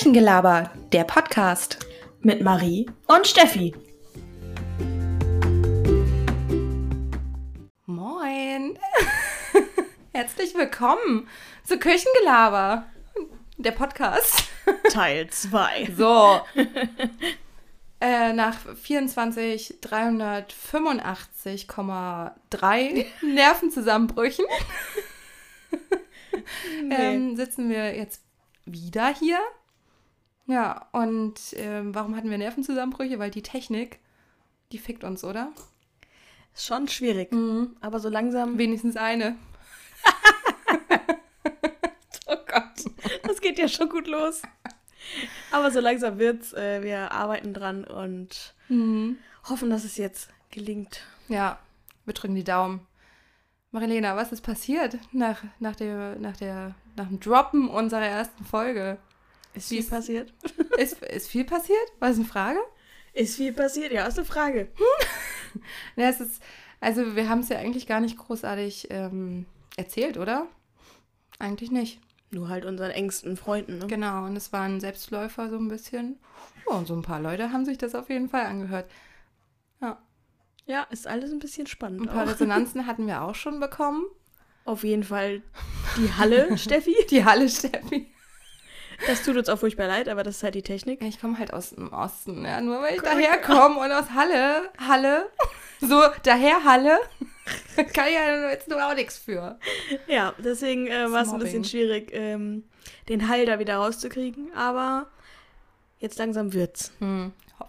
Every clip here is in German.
Küchengelaber, der Podcast. Mit Marie und Steffi. Moin. Herzlich willkommen zu Küchengelaber, der Podcast. Teil 2. So. Äh, nach 24, 385,3 Nervenzusammenbrüchen ähm, sitzen wir jetzt wieder hier. Ja, und ähm, warum hatten wir Nervenzusammenbrüche? Weil die Technik, die fickt uns, oder? Ist schon schwierig, Mhm. aber so langsam. Wenigstens eine. Oh Gott, das geht ja schon gut los. Aber so langsam wird's. Äh, wir arbeiten dran und Mhm. hoffen, dass es jetzt gelingt. Ja, wir drücken die Daumen. Marilena, was ist passiert nach, nach, der, nach, der, nach dem Droppen unserer ersten Folge? Ist viel ist- passiert? Ist, ist viel passiert? War das eine Frage? Ist viel passiert? Ja, ist eine Frage. Ja, es ist, also wir haben es ja eigentlich gar nicht großartig ähm, erzählt, oder? Eigentlich nicht. Nur halt unseren engsten Freunden. Ne? Genau, und es war ein Selbstläufer so ein bisschen. Ja, und so ein paar Leute haben sich das auf jeden Fall angehört. Ja, ist alles ein bisschen spannend. Ein paar auch. Resonanzen hatten wir auch schon bekommen. Auf jeden Fall die Halle, Steffi. Die Halle Steffi. Das tut uns auch furchtbar leid, aber das ist halt die Technik. Ich komme halt aus dem Osten, ja. Nur weil ich mal. daherkomme und aus Halle, Halle, so daher Halle, kann ich ja jetzt nur auch nichts für. Ja, deswegen äh, war es ein bisschen schwierig, ähm, den Hall da wieder rauszukriegen. Aber jetzt langsam wird's. Hm. Ho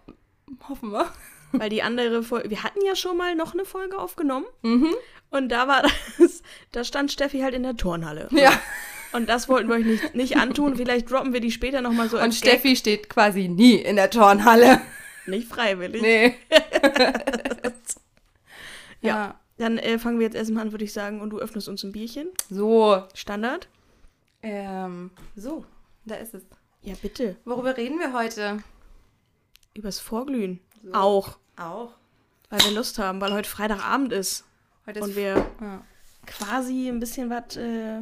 hoffen wir. Weil die andere Folge, wir hatten ja schon mal noch eine Folge aufgenommen. Mhm. Und da war das, da stand Steffi halt in der Turnhalle. Ja. Und das wollten wir euch nicht, nicht antun. Vielleicht droppen wir die später nochmal so Und als Gag. Steffi steht quasi nie in der Turnhalle. Nicht freiwillig. Nee. Ja. ja. Dann äh, fangen wir jetzt erstmal an, würde ich sagen. Und du öffnest uns ein Bierchen. So. Standard. Ähm, so, da ist es. Ja, bitte. Worüber reden wir heute? Übers Vorglühen. So. Auch. Auch. Weil wir Lust haben, weil heute Freitagabend ist. Heute ist Und wir ja. quasi ein bisschen was äh,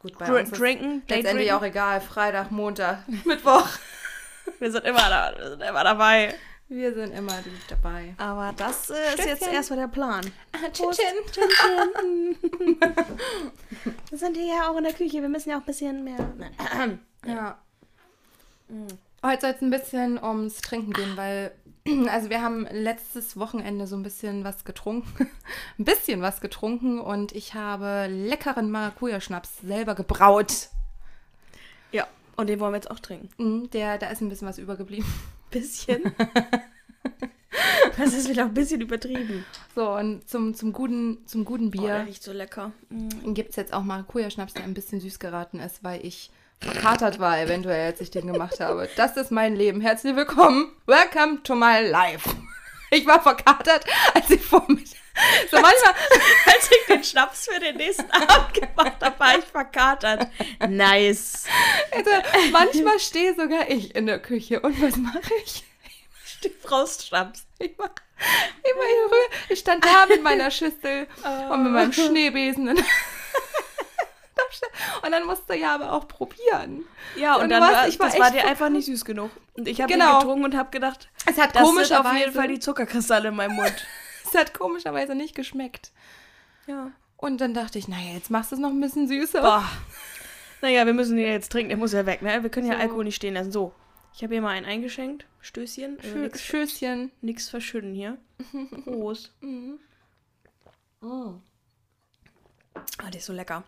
gut bei dr uns. Ist drinken. Day letztendlich auch egal. Freitag, Montag, Mittwoch. Wir sind immer da, wir sind immer dabei. Wir sind immer dabei. Aber das äh, ist jetzt erstmal der Plan. Chin. Wir sind hier ja auch in der Küche, wir müssen ja auch ein bisschen mehr. Ja. Heute soll es ein bisschen ums Trinken gehen, weil, also wir haben letztes Wochenende so ein bisschen was getrunken. ein bisschen was getrunken und ich habe leckeren Maracuja-Schnaps selber gebraut. Ja, und den wollen wir jetzt auch trinken. Mhm, Der, da ist ein bisschen was übergeblieben. Bisschen. Das ist wieder ein bisschen übertrieben. So, und zum, zum, guten, zum guten Oh, der Bier riecht so lecker. Mm. gibt es jetzt auch Maracuja-Schnaps, der ein bisschen süß geraten ist, weil ich verkatert war, eventuell, als ich den gemacht habe. Das ist mein Leben. Herzlich willkommen. Welcome to my life. Ich war verkatert, als ich vor mir. So manchmal, Als ich den Schnaps für den nächsten Abend gemacht habe, war ich verkatert. Nice. also, manchmal stehe sogar ich in der Küche. Und was mache ich? Die Frostschnaps. Ich mach immer in Ruhe. Ich stand da mit meiner Schüssel und mit meinem Schneebesen. Und, dann musst du ja aber auch probieren. Ja, und, Und dann warst- war, ich war das war dir einfach nicht süß genug. Und ich habe Genau. getrunken und habe gedacht, Es hat das sind komischerweise, auf jeden Fall die Zuckerkristalle in meinem Mund. es hat komischerweise nicht geschmeckt. Ja. Und dann dachte ich, naja, jetzt machst du es noch ein bisschen süßer. Boah. Naja, wir müssen den jetzt trinken, der muss ja weg, ne? Wir können ja So. Alkohol nicht stehen lassen. So, ich habe hier mal einen eingeschenkt. Stößchen. Also Schö nix, Schößchen. nix verschütten hier. Prost. Ah, der ist so lecker.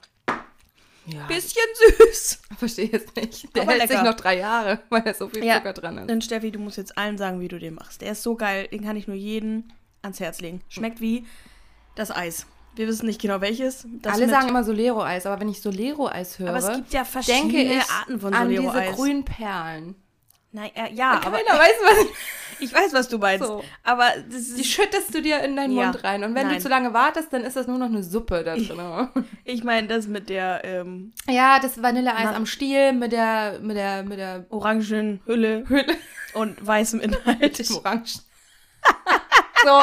Ja, Bisschen süß. verstehe jetzt nicht. Der Aber hält sich lecker. noch drei Jahre, weil da so viel Ja. Zucker dran ist. Dann Steffi, du musst jetzt allen sagen, wie du den machst. Der ist so geil, den kann ich nur jedem ans Herz legen. Schmeckt wie das Eis. Wir wissen nicht genau welches. Alle sagen immer Solero-Eis, aber wenn ich Solero-Eis höre, aber es gibt ja denke verschiedene ich Arten von an diese Solero-Eis. grünen Perlen. Nein, äh, ja, aber Keiner weiß, was ich weiß, was du meinst. So. Aber Die schüttest du dir in deinen Ja. Mund rein. Und wenn Nein. du zu lange wartest, dann ist das nur noch eine Suppe da drin. ich meine das mit der ähm, ja, das Vanilleeis am Stiel mit der, mit der, mit der orangen Hülle Hülle und weißem Inhalt. im Orange. so,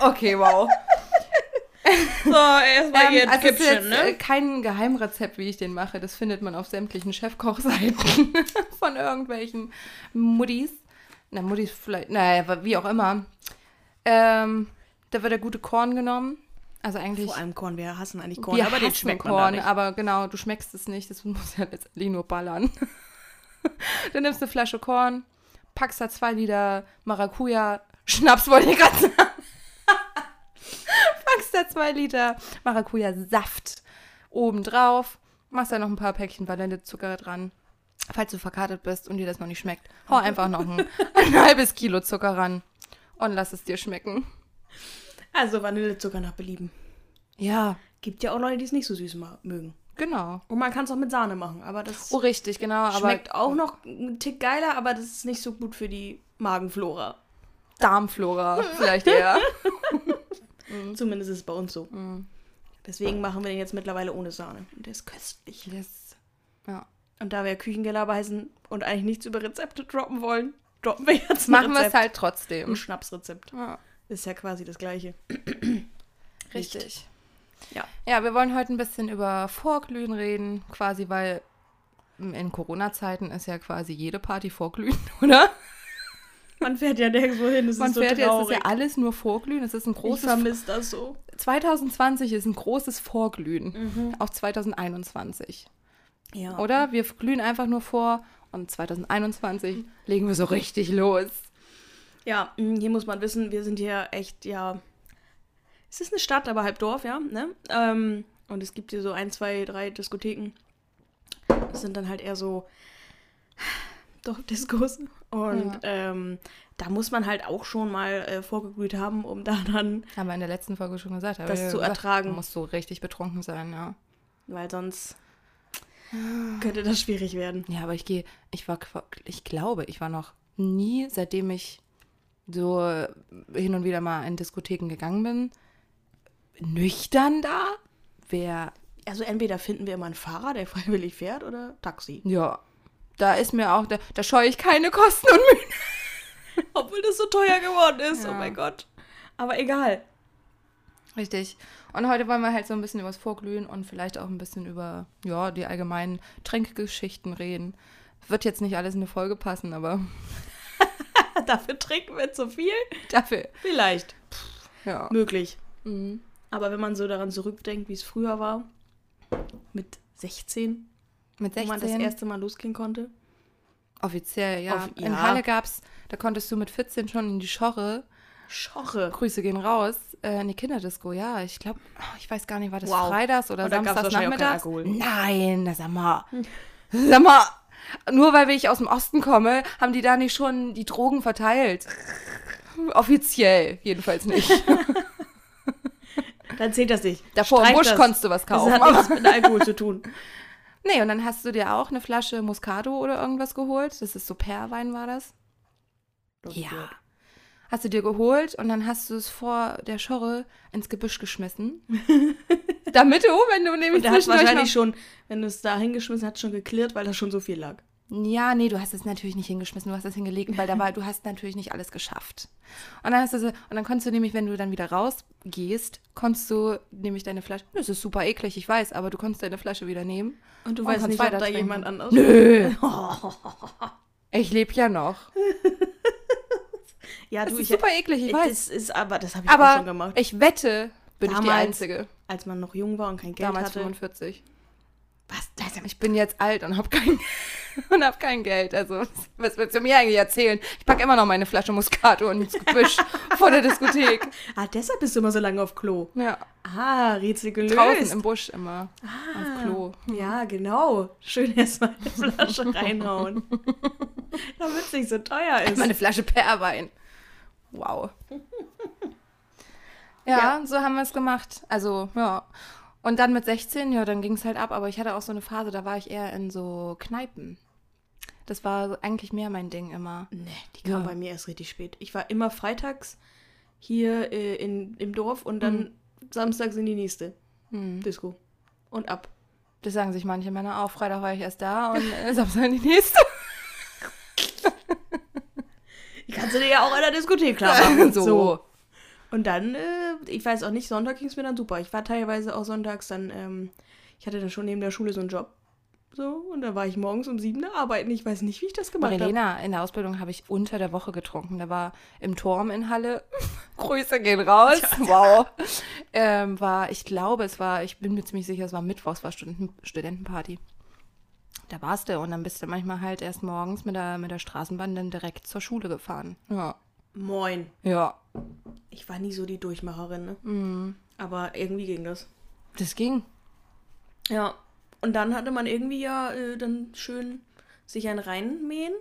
okay, wow. So, erstmal Ähm, also es ist Kippchen, jetzt äh, ne? kein Geheimrezept, wie ich den mache. Das findet man auf sämtlichen Chefkochseiten von irgendwelchen Muttis. Na, Muttis vielleicht, naja, wie auch immer. Ähm, da wird der gute Korn genommen. Also eigentlich, Vor allem Korn, wir hassen eigentlich Korn, wir aber den schmeckt man Korn, da nicht. aber genau, du schmeckst es nicht. Das muss ja letztendlich nur ballern. du nimmst eine Flasche Korn, packst da zwei Liter Maracuja, Schnaps wollte ich gerade sagen. Da zwei Liter Maracuja-Saft oben drauf, machst da noch ein paar Päckchen Vanillezucker dran. Falls du verkartet bist und dir das noch nicht schmeckt, hau einfach noch ein, ein halbes Kilo Zucker ran und lass es dir schmecken. Also Vanillezucker nach Belieben. Ja, Gibt ja auch Leute, die es nicht so süß mögen. genau. Und man kann es auch mit Sahne machen, aber das Oh, richtig, genau. Aber schmeckt auch noch einen Tick geiler, aber das ist nicht so gut für die Magenflora. Darmflora vielleicht eher. Zumindest ist es bei uns so. Mhm. Deswegen machen wir den jetzt mittlerweile ohne Sahne. Und der ist köstlich. Yes. Ja. Und da wir Küchengelaber heißen und eigentlich nichts über Rezepte droppen wollen, droppen wir jetzt ein Machen wir es halt Ein trotzdem. Schnapsrezept. Ja, Ist ja quasi das gleiche. richtig. Ja. Ja, wir wollen heute ein bisschen über Vorglühen reden, quasi, weil in Corona-Zeiten ist ja quasi jede Party Vorglühen, oder? Man fährt ja nirgendwo hin, es Man ist so fährt jetzt, es ist ja alles nur Vorglühen. Es ist ein ich großes. vermisse das so. 2020 ist ein großes Vorglühen. Mhm. Auch 2021. Ja. Oder? Wir glühen einfach nur vor und 2021 legen wir so richtig los. Ja, mh, hier muss man wissen, wir sind hier echt, ja. Es ist eine Stadt, aber halb Dorf, ja. Ne? Ähm, und es gibt hier so ein, zwei, drei Diskotheken. Das sind dann halt eher so Dorfdiskos. Und ähm, da muss man halt auch schon mal äh, vorgeglüht haben, um da dann, Haben wir in der letzten Folge schon gesagt. Das zu gesagt, ertragen. Man muss so richtig betrunken sein, ja. weil sonst könnte das schwierig werden. Ja, aber ich gehe, ich war, ich glaube, ich war noch nie, seitdem ich so hin und wieder mal in Diskotheken gegangen bin, nüchtern da. Wer, Also entweder finden wir immer einen Fahrer, der freiwillig fährt, oder Taxi. ja, da ist mir auch, da, da scheue ich keine Kosten und Mühen. Obwohl das so teuer geworden ist, Ja. oh mein Gott. Aber egal. Richtig. Und heute wollen wir halt so ein bisschen über das Vorglühen und vielleicht auch ein bisschen über, ja, die allgemeinen Trinkgeschichten reden. Wird jetzt nicht alles in eine Folge passen, aber Dafür trinken wir zu viel? dafür, Vielleicht. ja. Möglich. Mhm. Aber wenn man so daran zurückdenkt, wie es früher war, mit 16, Mit wo 16. man das erste Mal losgehen konnte. Offiziell, ja. Off- In ja. Halle gab's, da konntest du mit 14 schon in die Schorre. Schorre. Grüße gehen raus. Äh, in die Kinderdisco, ja. Ich glaube, ich weiß gar nicht, war das Wow. Freitags oder gab's Samstags nachmittags? Nein, das sag mal. Sag mal, nur weil ich aus dem Osten komme, haben die da nicht schon die Drogen verteilt. Offiziell, jedenfalls nicht. Dann zählt das nicht. Davor im Busch das. konntest du was Das kaufen. hat aber- nichts mit Alkohol zu tun. Nee, und dann hast du dir auch eine Flasche Moscato oder irgendwas geholt. Das ist so Perwein war das. Ja. Hast du dir geholt und dann hast du es vor der Schorre ins Gebüsch geschmissen. Damit du, wenn du nämlich Und der hat zwischendurch wahrscheinlich schon, wenn du es da hingeschmissen hast, schon geklirrt, weil da schon so viel lag. Ja, nee, du hast es natürlich nicht hingeschmissen, du hast es hingelegt, weil da war, du hast natürlich nicht alles geschafft. Und dann hast du so, und dann konntest du nämlich, wenn du dann wieder rausgehst, konntest du nämlich deine Flasche, das ist super eklig, ich weiß, aber du konntest deine Flasche wieder nehmen. Und du Und weißt nicht, ob weiter da trinken. jemand anders Nö. Ich lebe ja noch. Ja, Das du, ist ich, super eklig, ich weiß. das ist aber, das habe ich auch schon Aber gemacht. ich wette, bin ich die Damals Einzige. Als man noch jung war und kein Geld Damals hatte. 45. Was? Ich bin jetzt alt und habe kein, und hab kein Geld. Also, was willst du mir eigentlich erzählen? Ich packe immer noch meine Flasche Muscato ins Gebüsch vor der Diskothek. ah, deshalb bist du immer so lange auf Klo. Ja, Ah, Rätsel gelöst. draußen im Busch immer. ah, Auf Klo. Ja, genau. Schön erstmal eine Flasche reinhauen. Damit es nicht so teuer ist. Meine Flasche Perwein. Wow. Ja, so haben wir es gemacht. Also, ja. Und dann mit 16, ja, dann ging es halt ab. Aber ich hatte auch so eine Phase, da war ich eher in so Kneipen. Das war eigentlich mehr mein Ding immer. Nee, die kam Ja. bei mir erst richtig spät. Ich war immer freitags hier äh, in, im Dorf und dann samstags in die nächste Hm. Disco. Und ab. Das sagen sich manche Männer auch. Freitag war ich erst da und äh, Samstag in die nächste. Die kannst du dir ja auch in der Diskothek klar machen. so. Und dann, äh, ich weiß auch nicht, Sonntag ging es mir dann super. Ich war teilweise auch sonntags dann, ähm, ich hatte dann schon neben der Schule so einen Job. So, und dann war ich morgens um sieben da arbeiten. Ich weiß nicht, wie ich das gemacht habe. Marilena, in der Ausbildung habe ich unter der Woche getrunken. Da war im Turm in Halle, Grüße gehen raus, wow. Ähm, war, ich glaube, es war, ich bin mir ziemlich sicher, es war Mittwoch, es war Studenten, Studentenparty. Da warst du und dann bist du manchmal halt erst morgens mit der, mit der Straßenbahn dann direkt zur Schule gefahren. Ja. Moin. Ja. Ich war nie so die Durchmacherin, ne? Mhm. Aber irgendwie ging das. Das ging. Ja. Und dann hatte man irgendwie ja äh, dann schön sich ein reinmähen.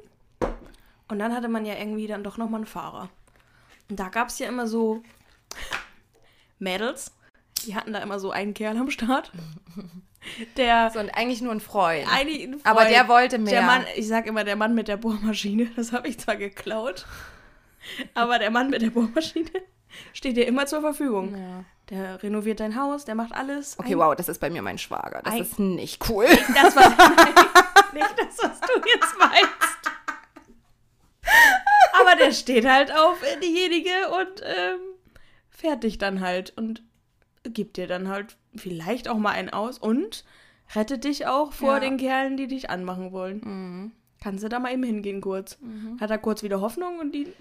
Und dann hatte man ja irgendwie dann doch nochmal einen Fahrer. Und da gab es ja immer so Mädels. Die hatten da immer so einen Kerl am Start. Der So, und eigentlich nur ein Freund. eigentlich ein Aber Freund. der wollte mehr. Der Mann, ich sag immer der Mann mit der Bohrmaschine. Das habe ich zwar geklaut. Aber der Mann mit der Bohrmaschine steht dir immer zur Verfügung. Ja. Der renoviert dein Haus, der macht alles. Okay, wow, das ist bei mir mein Schwager. Das ist nicht cool. Das war nicht das, was du jetzt meinst. Aber der steht halt auf diejenige und ähm, fährt dich dann halt und gibt dir dann halt vielleicht auch mal einen aus und rettet dich auch vor Ja. den Kerlen, die dich anmachen wollen. Mhm. Kannst du da mal eben hingehen kurz. Hat er kurz wieder Hoffnung und die.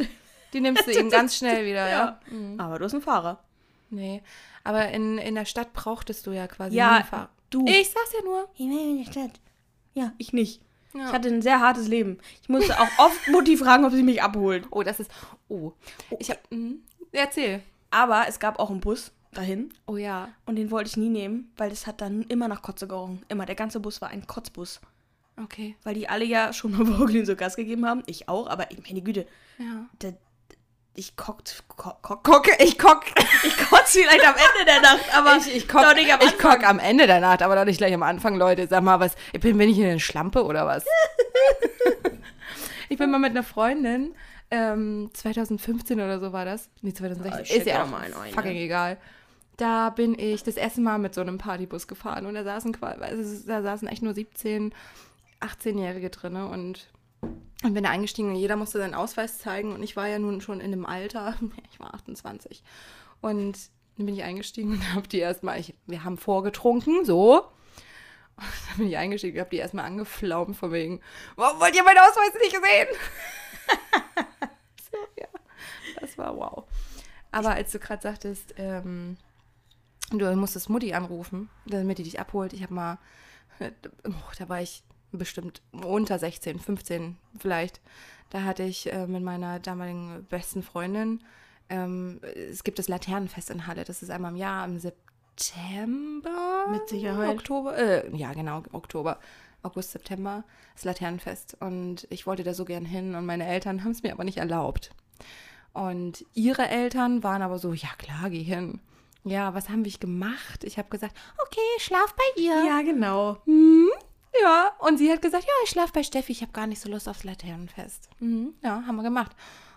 Die nimmst du ihm ganz schnell wieder, ja. Ja. Aber du hast einen Fahrer. Nee. Aber in, in der Stadt brauchtest du ja quasi Ja, einen Fahrer. du. Ich sag's ja nur. Ich will in die Stadt. Ja, ich nicht. Ja. Ich hatte ein sehr hartes Leben. Ich musste auch oft Mutti fragen, ob sie mich abholt. Oh, das ist. Oh. Ich hab. Mhm. Erzähl. Aber es gab auch einen Bus dahin Oh ja. und den wollte ich nie nehmen, weil das hat dann immer nach Kotze gerochen. Immer. Der ganze Bus war ein Kotzbus. Okay. Weil die alle ja schon mal Brooklyn so Gas gegeben haben. Ich auch, aber ich meine Güte, Ja. der, ich kockt, kock, kock, Gucke, ich kock. ich kotze vielleicht am Ende der Nacht, aber ich, ich kock, doch nicht am ich kock am Ende der Nacht, aber doch nicht gleich am Anfang, Leute. Sag mal, was. Ich bin, bin ich in eine Schlampe oder was? ich bin mal mit einer Freundin, ähm, 2015 oder so war das. Nee, 2016. Ah, ich ist ja auch mal fucking egal. Da bin ich das erste Mal mit so einem Partybus gefahren und da saßen quasi, da saßen echt nur 17, 18-Jährige drin und und bin da eingestiegen und jeder musste seinen Ausweis zeigen und ich war ja nun schon in einem Alter, ich war 28. Und dann bin ich eingestiegen und habe die erstmal, ich, wir haben vorgetrunken, so. Und dann bin ich eingestiegen und habe die erstmal angeflaumt von wegen, warum wollt ihr meinen Ausweis nicht sehen? so, ja, das war wow. Aber als du gerade sagtest, ähm, du musstest Mutti anrufen, damit die dich abholt, ich habe mal, oh, da war ich bestimmt unter 16, 15 vielleicht. Da hatte ich äh, mit meiner damaligen besten Freundin, ähm, es gibt das Laternenfest in Halle, das ist einmal im Jahr im September. Mit Sicherheit. Oktober, äh, ja genau, Oktober. August, September, das Laternenfest. Und ich wollte da so gern hin und meine Eltern haben es mir aber nicht erlaubt. Und ihre Eltern waren aber so, ja klar, geh hin. Ja, was haben wir gemacht? Ich habe gesagt, okay, schlaf bei ihr. Ja, genau. Hm, ja, und sie hat gesagt, ja, ich schlafe bei Steffi, ich habe gar nicht so Lust aufs Laternenfest. Mhm, ja, haben wir gemacht.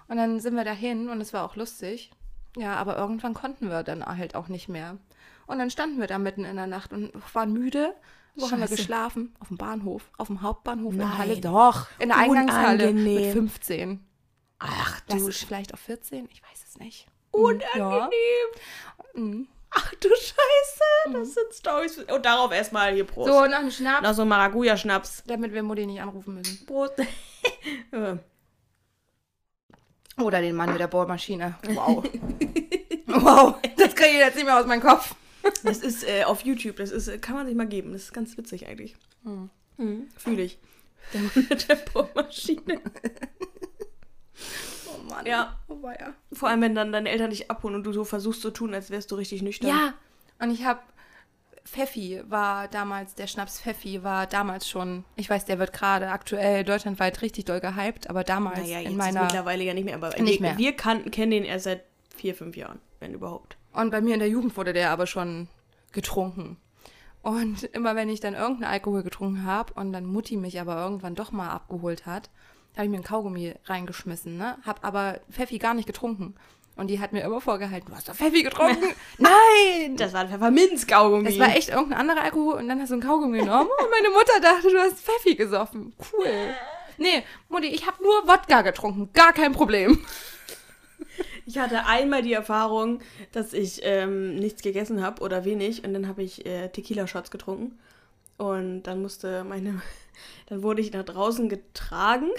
Und dann sind wir dahin und es war auch lustig. Ja, aber irgendwann konnten wir dann halt auch nicht mehr. Und dann standen wir da mitten in der Nacht und waren müde. Wo haben wir Scheiße. geschlafen? Auf dem Bahnhof. Auf dem Hauptbahnhof in Nein. Halle. Doch, in der Eingangshalle. Mit Unangenehm. 15. Ach Das du ist vielleicht auf 14? Ich weiß es nicht. Unangenehm. Mhm. Ach du Scheiße, das sind Storys. Und darauf erstmal hier Prost. So, noch ein Schnaps, Noch so ein Maracuja-Schnaps. damit wir Mutti nicht anrufen müssen. Prost. Oder den Mann mit der Bohrmaschine. Wow. wow. Das kriege ich jetzt nicht mehr aus meinem Kopf. das ist äh, auf YouTube, das ist, äh, kann man sich mal geben. Das ist ganz witzig eigentlich. Hm. Mhm. Fühle ich. Der Mann mit der Bohrmaschine. Mann. Ja. Oh, ja. Vor allem, wenn dann deine Eltern dich abholen und du so versuchst zu tun, als wärst du richtig nüchtern. Ja. Und ich habe. Pfeffi war damals, der Schnaps Pfeffi war damals schon, ich weiß, der wird gerade aktuell deutschlandweit richtig doll gehypt, aber damals Naja, jetzt in ist meiner. mittlerweile ja nicht mehr, aber Nicht wir, mehr. wir kannten, kennen den erst seit vier, fünf Jahren, wenn überhaupt. Und bei mir in der Jugend wurde der aber schon getrunken. Und immer wenn ich dann irgendeinen Alkohol getrunken habe und dann Mutti mich aber irgendwann doch mal abgeholt hat, habe ich mir einen Kaugummi reingeschmissen, ne? Hab aber Pfeffi gar nicht getrunken. Und die hat mir immer vorgehalten, du hast doch Pfeffi getrunken. Nein! Das war ein Pfefferminz-Kaugummi. Das war echt irgendein anderer Alkohol und dann hast du einen Kaugummi genommen und meine Mutter dachte, du hast Pfeffi gesoffen. Cool. Nee, Mutti, ich habe nur Wodka getrunken. Gar kein Problem. Ich hatte einmal die Erfahrung, dass ich ähm, nichts gegessen habe oder wenig und dann habe ich äh, Tequila-Shots getrunken. Und dann musste meine, dann wurde ich nach draußen getragen.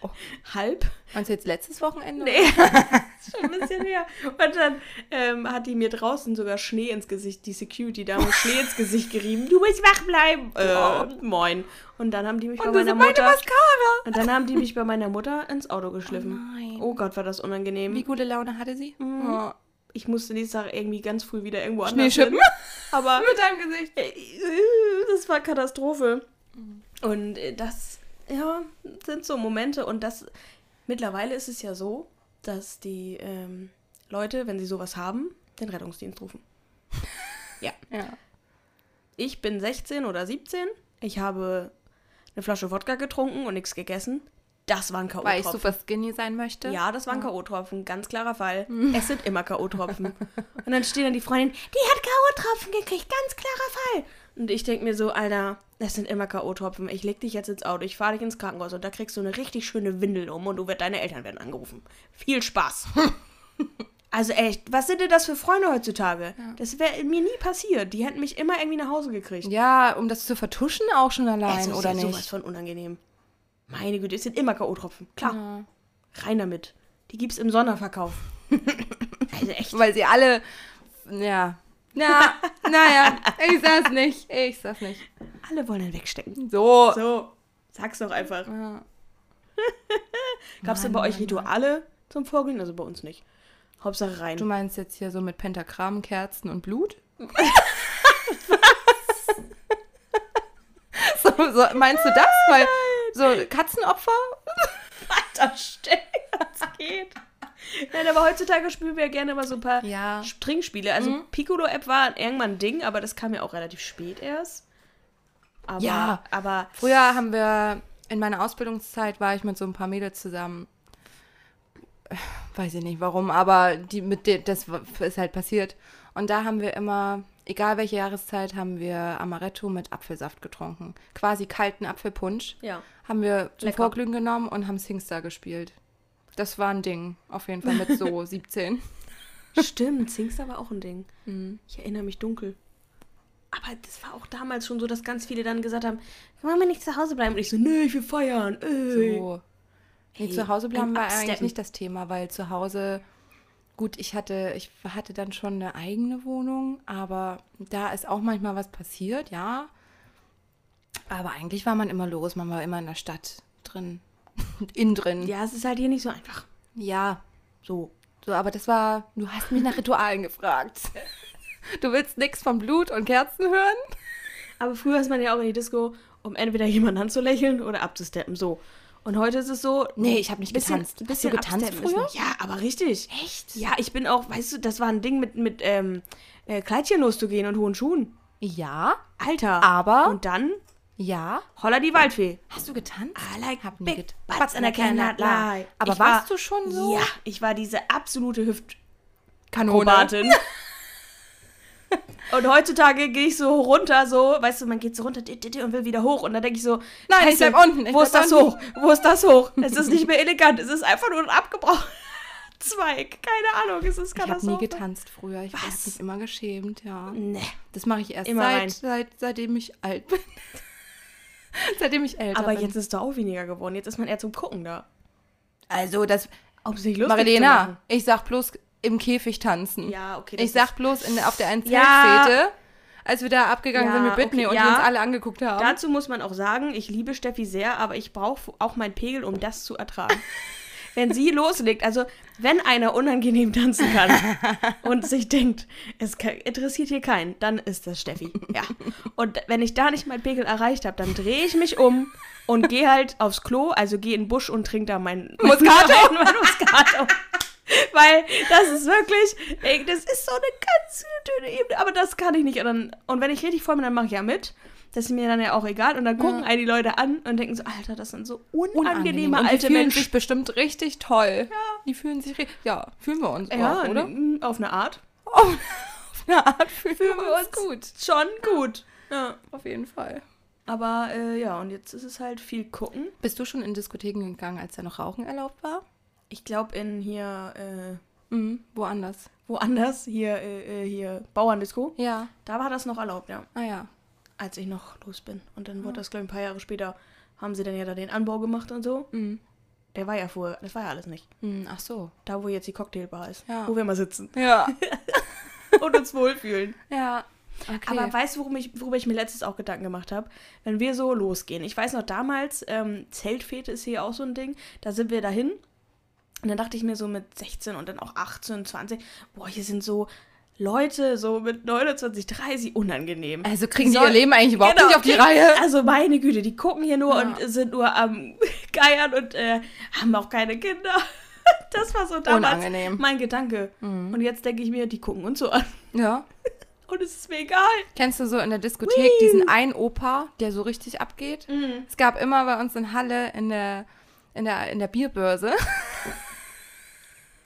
Oh. Halb. Meinst du jetzt letztes Wochenende? Nee, schon ein bisschen her. Und dann ähm, hat die mir draußen sogar Schnee ins Gesicht, die Security-Dame, Schnee ins Gesicht gerieben. Du musst wach bleiben. Äh, moin. Und dann haben die mich und bei meiner Mutter. Mascara. Und dann haben die mich bei meiner Mutter ins Auto geschliffen. Oh, nein. oh Gott, war das unangenehm. Wie gute Laune hatte sie? Mhm. Oh. Ich musste nächste Tag irgendwie ganz früh wieder irgendwo anders hin. Aber mit deinem Gesicht. Äh, das war Katastrophe. Mhm. Und äh, das ja, sind so Momente und das mittlerweile ist es ja so, dass die ähm, Leute, wenn sie sowas haben, den Rettungsdienst rufen. ja. ja. Ich bin 16 oder 17. Ich habe eine Flasche Wodka getrunken und nichts gegessen. Das war ein K.O.-Tropfen. Weil ich super skinny sein möchte? Ja, das war ein. K.O.-Tropfen. Ganz klarer Fall. es sind immer K.O.-Tropfen. und dann stehen dann die Freundin, die hat K.O.-Tropfen gekriegt. Ganz klarer Fall. Und ich denke mir so, Alter, das sind immer K.O.-Tropfen. Ich leg dich jetzt ins Auto, ich fahre dich ins Krankenhaus und da kriegst du eine richtig schöne Windel um und du wirst, deine Eltern werden angerufen. Viel Spaß. also echt, was sind denn das für Freunde heutzutage? Ja. Das wäre mir nie passiert. Die hätten mich immer irgendwie nach Hause gekriegt. Ja, um das zu vertuschen auch schon allein, oder ja nicht? sowas von unangenehm. Meine Güte, es sind immer K.O.-Tropfen. Klar. Ja. Rein damit. Die gibt's im Sonderverkauf. also echt. Weil sie alle, ja, na, naja, ich sag's nicht. Ich sag's nicht. Alle wollen ihn wegstecken. So. So. Sag's doch einfach. Ja. Gab's denn bei euch Rituale zum Vorglühen? Also bei uns nicht. Hauptsache rein. Du meinst jetzt hier so mit Pentagramm, Kerzen und Blut? so, so, meinst du das? Weil so Katzenopfer? Alter, stell, was geht. Nein, aber heutzutage spielen wir ja gerne mal so ein paar ja. Trinkspiele. Also mhm. Piccolo-App war irgendwann ein Ding, aber das kam ja auch relativ spät erst. Aber, ja, aber früher haben wir, in meiner Ausbildungszeit war ich mit so ein paar Mädels zusammen. Weiß ich nicht warum, aber die mit de, das ist halt passiert. Und da haben wir immer, egal welche Jahreszeit, haben wir Amaretto mit Apfelsaft getrunken. Quasi kalten Apfelpunsch. Ja. Haben wir zum Lecker. Vorglühen genommen und haben Singstar gespielt. Das war ein Ding, auf jeden Fall mit so 17. Stimmt, Singstar war auch ein Ding. Mhm. Ich erinnere mich dunkel. Aber das war auch damals schon so, dass ganz viele dann gesagt haben, wollen wir nicht zu Hause bleiben? Und ich so, ich will feiern. Ey. So. Nee, hey, zu Hause bleiben war eigentlich nicht das Thema, weil zu Hause, gut, ich hatte, ich hatte dann schon eine eigene Wohnung, aber da ist auch manchmal was passiert, ja. Aber eigentlich war man immer los, man war immer in der Stadt drin. Innen drin. Ja, es ist halt hier nicht so einfach. Ja, so. So, aber das war, du hast mich nach Ritualen gefragt. Du willst nichts von Blut und Kerzen hören? Aber früher ist man ja auch in die Disco, um entweder jemanden anzulächeln oder abzusteppen, so. Und heute ist es so. Nee, ich habe nicht bisschen, getanzt. Bist du getanzt früher? Ja, aber richtig. Echt? Ja, ich bin auch, weißt du, das war ein Ding mit, mit ähm, äh, Kleidchen loszugehen und hohen Schuhen. Ja. Alter. Aber. Und dann ja. Holla die Waldfee. Hast du getanzt? I like Hab big get butts in a cannot lie. Aber ich warst war, du schon so? Ja, ich war diese absolute Hüftkanone. und heutzutage gehe ich so runter, so, weißt du, man geht so runter und will wieder hoch. Und dann denke ich so, nein, ich bleib unten. Ich wo ist das unten. hoch? Wo ist das hoch? es ist nicht mehr elegant, es ist einfach nur ein abgebrochener Zweig. Keine Ahnung, es ist Katastrophe. Ich habe nie getanzt früher. Ich habe mich immer geschämt, ja. Nee. Das mache ich erst seit, seit, seitdem ich alt bin. Seitdem ich älter Aber bin. jetzt ist da auch weniger geworden. Jetzt ist man eher zum Gucken da. Also, das. Ob sich lustig Marilena, ich sag bloß im Käfig tanzen. Ja, okay. Ich sag bloß in, auf der einen ja. als wir da abgegangen ja, sind mit Britney okay, und ja. wir uns alle angeguckt haben. Dazu muss man auch sagen, ich liebe Steffi sehr, aber ich brauche auch meinen Pegel, um das zu ertragen. wenn sie loslegt, also wenn einer unangenehm tanzen kann und sich denkt, es interessiert hier keinen, dann ist das Steffi. Ja. Und wenn ich da nicht meinen Pegel erreicht habe, dann drehe ich mich um und gehe halt aufs Klo, also gehe in den Busch und trinke da mein Muscato. Mein Muscato. Weil das ist wirklich, ey, das ist so eine ganz dünne Ebene, aber das kann ich nicht. Und, dann, und wenn ich richtig voll bin, dann mache ich ja mit. Das ist mir dann ja auch egal. Und dann gucken ja. all die Leute an und denken so, Alter, das sind so unangenehme Unangenehm. alte die fühlen sich bestimmt richtig toll. Ja. Die fühlen sich, ja, fühlen wir uns ja, auch, oder? Auf eine Art. Auf, auf eine Art fühlen, fühlen wir uns gut. Schon gut. Ja, auf jeden Fall. Aber äh, ja, und jetzt ist es halt viel gucken. Bist du schon in Diskotheken gegangen, als da noch Rauchen erlaubt war? Ich glaube in hier, äh, Mhm. Woanders. Woanders, hier, äh, äh, hier, Bauerndisco. Ja. Da war das noch erlaubt, ja. Ah ja. Als ich noch los bin. Und dann wurde das, glaube ich, ein paar Jahre später, haben sie dann ja da den Anbau gemacht und so. Mhm. Der war ja vorher, das war ja alles nicht. Mhm. Ach so. Da, wo jetzt die Cocktailbar ist. Ja. Wo wir mal sitzen. Ja. und uns wohlfühlen. ja. Okay. Aber weißt du, worum ich, worüber ich mir letztes auch Gedanken gemacht habe? Wenn wir so losgehen. Ich weiß noch damals, ähm, Zeltfete ist hier auch so ein Ding. Da sind wir dahin. Und dann dachte ich mir so mit 16 und dann auch 18, 20, boah, hier sind so Leute so mit 29, 30 unangenehm. also kriegen die Soll- ihr Leben eigentlich überhaupt Genau, nicht auf die die- Reihe? Also meine Güte, die gucken hier nur Ja. und sind nur am Geiern und äh, haben auch keine Kinder. Das war so damals Unangenehm. mein Gedanke. Mhm. Und jetzt denke ich mir, die gucken uns so an. Ja. Und es ist mir egal. Kennst du so in der Diskothek diesen einen Opa, der so richtig abgeht? Mhm. Es gab immer bei uns in Halle in der, in der, in der Bierbörse.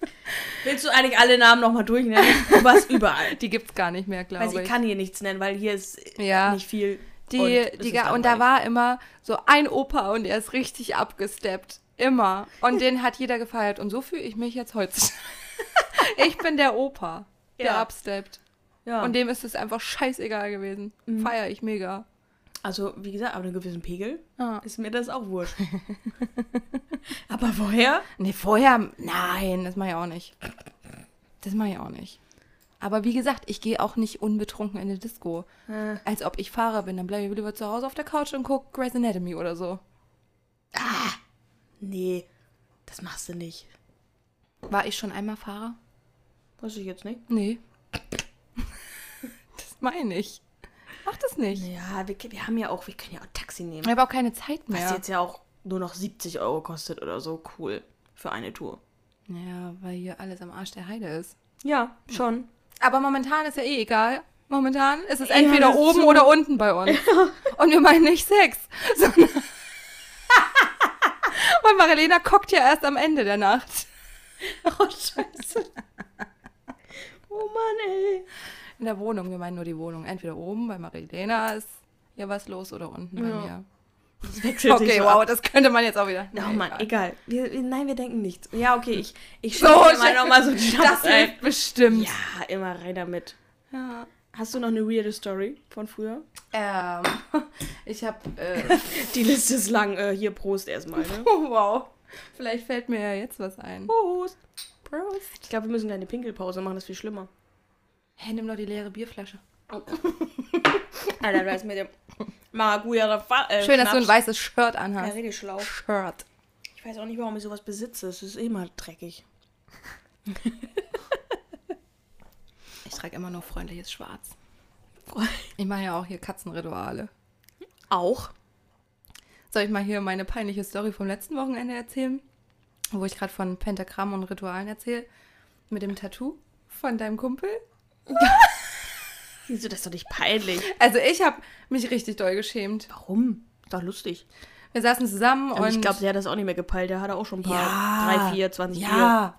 Willst du eigentlich alle Namen nochmal durchnennen? Du warst überall. Die gibt's gar nicht mehr, glaube ich. ich kann hier nichts nennen, weil hier ist Ja. nicht viel. Die, und die, und da war immer so ein Opa und er ist richtig abgesteppt. Immer. Und den hat jeder gefeiert. Und so fühle ich mich jetzt heute. ich bin der Opa, der Ja. absteppt. Ja. Und dem ist es einfach scheißegal gewesen. Mhm. Feier ich mega. Also, wie gesagt, ab einem gewissen Pegel Ja. ist mir das auch wurscht. Aber vorher? Nee, vorher, nein, das mache ich auch nicht. Das mache ich auch nicht. Aber wie gesagt, ich gehe auch nicht unbetrunken in eine Disco. Äh, Als ob ich Fahrer bin. Dann bleibe ich lieber zu Hause auf der Couch und gucke Grey's Anatomy oder so. nee, das machst du nicht. War ich schon einmal Fahrer? Weiß ich jetzt nicht. Nee. das meine ich. Mach das nicht. Ja, wir, wir haben ja auch, wir können ja auch Taxi nehmen. Ich habe auch keine Zeit Was mehr. jetzt ja auch nur noch 70 Euro kostet oder so. Cool. Für eine Tour. Ja, weil hier alles am Arsch der Heide ist. Ja, schon. Aber momentan ist ja eh egal. Momentan ist es Ja, entweder ist oben so. oder unten bei uns. Und wir meinen nicht Sex. Sondern Weil Marilena guckt ja erst am Ende der Nacht. Oh, scheiße. oh Mann, ey. In der Wohnung, wir meinen nur die Wohnung. Entweder oben bei Marilena ist hier was los oder unten bei Ja. mir. Das wechselt Okay, wow, ab. das könnte man jetzt auch wieder. Oh Nee, Mann, egal. Wir, nein, wir denken nichts. Ja, okay, ich, ich So, mal nochmal so einen Das Schnaps ein. hilft bestimmt. Ja, immer rein damit. Ja. Hast du noch eine weirde Story von früher? Ähm, ich habe. Äh, Die Liste ist lang. Äh, hier, Prost erstmal, ne? oh, wow. Vielleicht fällt mir ja jetzt was ein. Prost. Prost. Ich glaube, wir müssen eine Pinkelpause machen, das ist viel schlimmer. Hey, nimm doch die leere Bierflasche. Alter, da ist mit dem Maracuja Fall. Äh, Schön, dass du ein weißes Shirt Ja, anhast. richtig schlau. Shirt. Ich weiß auch nicht, warum ich sowas besitze. Es ist immer dreckig. Ich trage immer nur freundliches Schwarz. Ich mache ja auch hier Katzenrituale. Auch? Soll ich mal hier meine peinliche Story vom letzten Wochenende erzählen? Wo ich gerade von Pentagramm und Ritualen erzähle. Mit dem Tattoo von deinem Kumpel. Wieso, das ist doch nicht peinlich. Also ich habe mich richtig doll geschämt. Warum? Ist doch lustig. Wir saßen zusammen Und, und... ich glaube, der hat das auch nicht mehr gepeilt. Der hatte auch schon ein paar. Ja. Drei, vier, 20 Bier. Ja.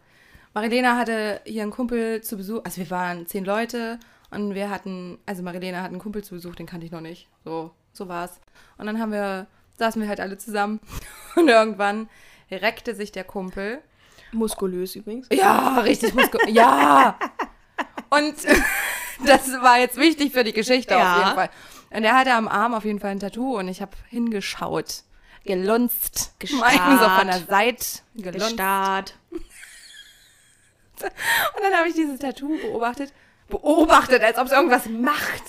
Marilena hatte hier einen Kumpel zu Besuch. Also wir waren zehn Leute und wir hatten, also Marilena hat einen Kumpel zu Besuch, den kannte ich noch nicht. So, so war's. Und dann haben wir, saßen wir halt alle zusammen und irgendwann reckte sich der Kumpel. Muskulös übrigens. Ja, richtig muskulös. ja. Und das war jetzt wichtig für die Geschichte Ja. auf jeden Fall. Und er hatte am Arm auf jeden Fall ein Tattoo und ich habe hingeschaut. Gelunzt. Gestarrt. So von der Seite. Gelunzt. Start. Und dann habe ich dieses Tattoo beobachtet. Beobachtet, als ob es irgendwas macht.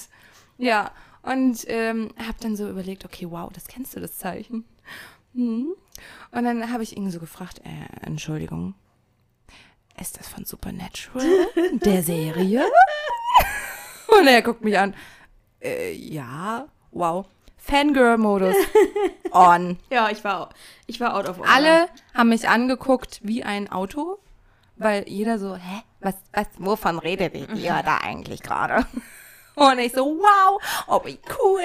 Ja. Und ähm, habe dann so überlegt, okay, wow, das kennst du, das Zeichen. Mhm. Und dann habe ich ihn so gefragt, äh, Entschuldigung, ist das von Supernatural, der Serie? Und er guckt mich an, äh, ja, wow. Fangirl-Modus on. Ja, ich war, ich war out of order. Alle haben mich angeguckt wie ein Auto, weil jeder so, hä, was, was, wovon redet ihr da eigentlich gerade? Und ich so, wow, oh, wie cool.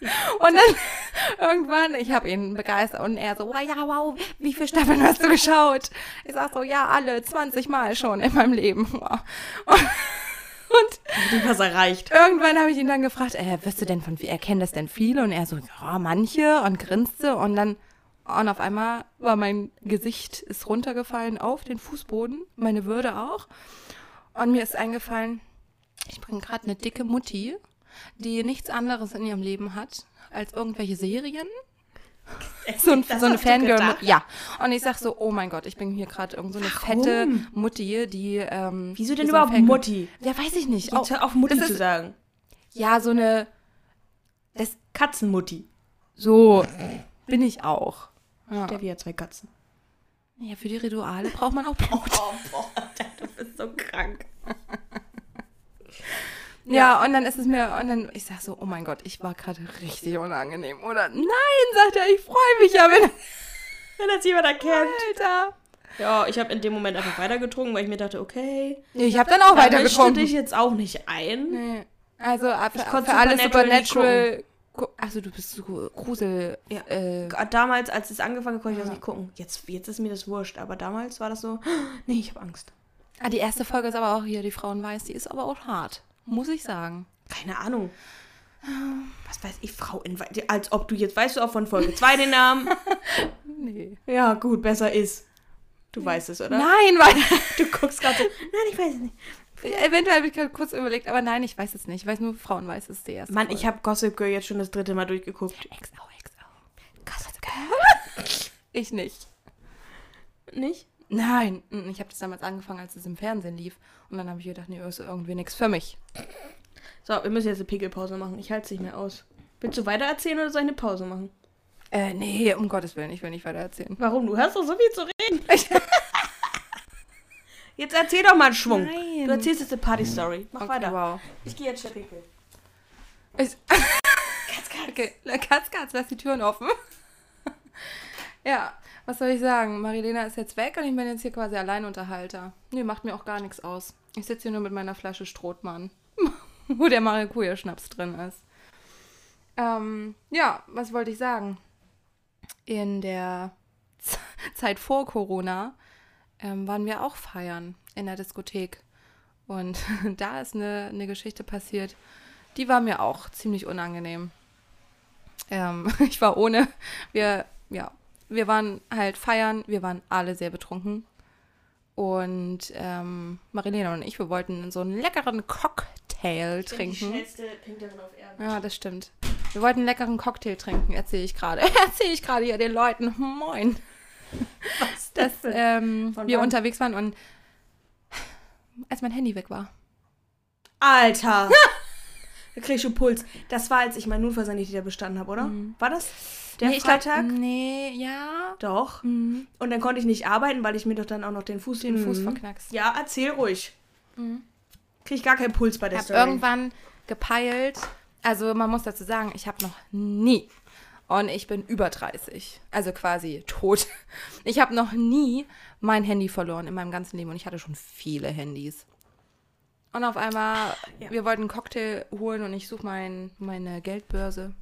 Und dann irgendwann, ich habe ihn begeistert und er so, wow, ja, wow, wie viele Staffeln hast du geschaut? Ich sag so, ja, alle, 20 Mal schon in meinem Leben. Und, und was erreicht. Irgendwann habe ich ihn dann gefragt, äh, wirst du denn von, erkennen das denn viele? Und er so, ja, manche und grinste und dann, Und auf einmal war mein Gesicht ist runtergefallen auf den Fußboden, meine Würde auch. Und mir ist eingefallen, ich bringe gerade eine dicke Mutti, die nichts anderes in ihrem Leben hat als irgendwelche Serien. So, ein, so eine Fangirl. Ja. Und ich sag so, oh mein Gott, ich bin hier gerade irgend so eine Warum? fette Mutti, die. Ähm, Wieso denn so überhaupt Fangirl- Mutti? Ja, weiß ich nicht. Hör auf Mutti zu ist- sagen. ja, so eine. Das Katzenmutti. So bin ich auch. Ja. Steffi hat zwei Katzen. ja, für die Rituale braucht man auch Brot. Oh, boah, du bist so krank. Ja, und dann ist es mir, und dann, ich sag so, oh mein Gott, ich war gerade richtig unangenehm. Oder nein, sagt er, ich freue mich ja, wenn. Wenn das jemand erkennt. Alter. Ja, ich habe in dem Moment einfach weiter getrunken, weil ich mir dachte, okay, Nee, ich habe dann auch da weiter mischst getrunken. du dich jetzt auch nicht ein. Nee. Also äh, für, konnte für alle Supernatural Achso, du bist so Grusel. Ja. Äh, Damals, als es angefangen hat, konnte ich das nicht gucken. Jetzt, jetzt ist mir das wurscht, aber damals war das so, nee, ich habe Angst. ah, die erste Folge ist aber auch hier, die Frauen weiß, die ist aber auch hart. Muss ich sagen. Keine Ahnung. Was weiß ich, Frau in Als ob du jetzt weißt du auch von Folge 2 den Namen. Nee. Ja, gut, besser ist. Du weißt es, oder? Nein, weil. Du guckst gerade so. Nein, ich weiß es nicht. Eventuell habe ich gerade kurz überlegt, aber nein, ich weiß es nicht. Ich weiß nur, Frauen weiß es die erste. Mann, Folge. ich habe Gossip Girl jetzt schon das dritte Mal durchgeguckt. XO, XO. Gossip Girl. ich nicht. Nicht? Nein, mm, ich habe das damals angefangen, als es im Fernsehen lief. Und dann habe ich gedacht, nee, das ist irgendwie nichts für mich. So, wir müssen jetzt eine Pickelpause machen. Ich halte es nicht mehr aus. Willst du weiter erzählen oder soll ich eine Pause machen? Äh, nee, um Gottes Willen, ich will nicht weiter erzählen. Warum? Du hast doch so viel zu reden. jetzt erzähl doch mal einen Schwung. Nein. Du erzählst jetzt eine Party-Story. Mach Okay, weiter. wow. Ich gehe jetzt pinkeln. Ich, Katz, Katz. okay, Katz, Katz, lass die Türen offen. ja, was soll ich sagen? Marilena ist jetzt weg und ich bin jetzt hier quasi Alleinunterhalter. Nee, macht mir auch gar nichts aus. Ich sitze hier nur mit meiner Flasche Strothmann, wo der Maracuja-Schnaps drin ist. Ähm, ja, was wollte ich sagen? In der Z Zeit vor Corona ähm, waren wir auch feiern in der Diskothek. Und da ist eine, eine Geschichte passiert, die war mir auch ziemlich unangenehm. Ähm, ich war ohne, wir, ja, wir waren halt feiern, wir waren alle sehr betrunken. Und ähm, Marilena und ich, wir wollten so einen leckeren Cocktail trinken. schnellste Pinklerin auf Erden. Ja, das stimmt. Wir wollten einen leckeren Cocktail trinken, erzähle ich gerade. erzähle ich gerade hier den Leuten. Moin. Was Dass ähm, Von wir wann? unterwegs waren und als mein Handy weg war. Alter! da krieg ich schon Puls. Das war, als ich meinen Notfallsanitäter bestanden habe, oder? War das der nee, ich glaub- Freitag? nee, ja. Doch. Mhm. Und dann konnte ich nicht arbeiten, weil ich mir doch dann auch noch den Fuß... Den Fuß Mhm. verknackst. Ja, erzähl ruhig. Mhm. Krieg ich gar keinen Puls bei Ich der habe Story. irgendwann gepeilt, also man muss dazu sagen, ich habe noch nie, und ich bin über 30, also quasi tot, ich habe noch nie mein Handy verloren in meinem ganzen Leben und ich hatte schon viele Handys. Und auf einmal, Ja. wir wollten einen Cocktail holen und ich suche mein, meine Geldbörse.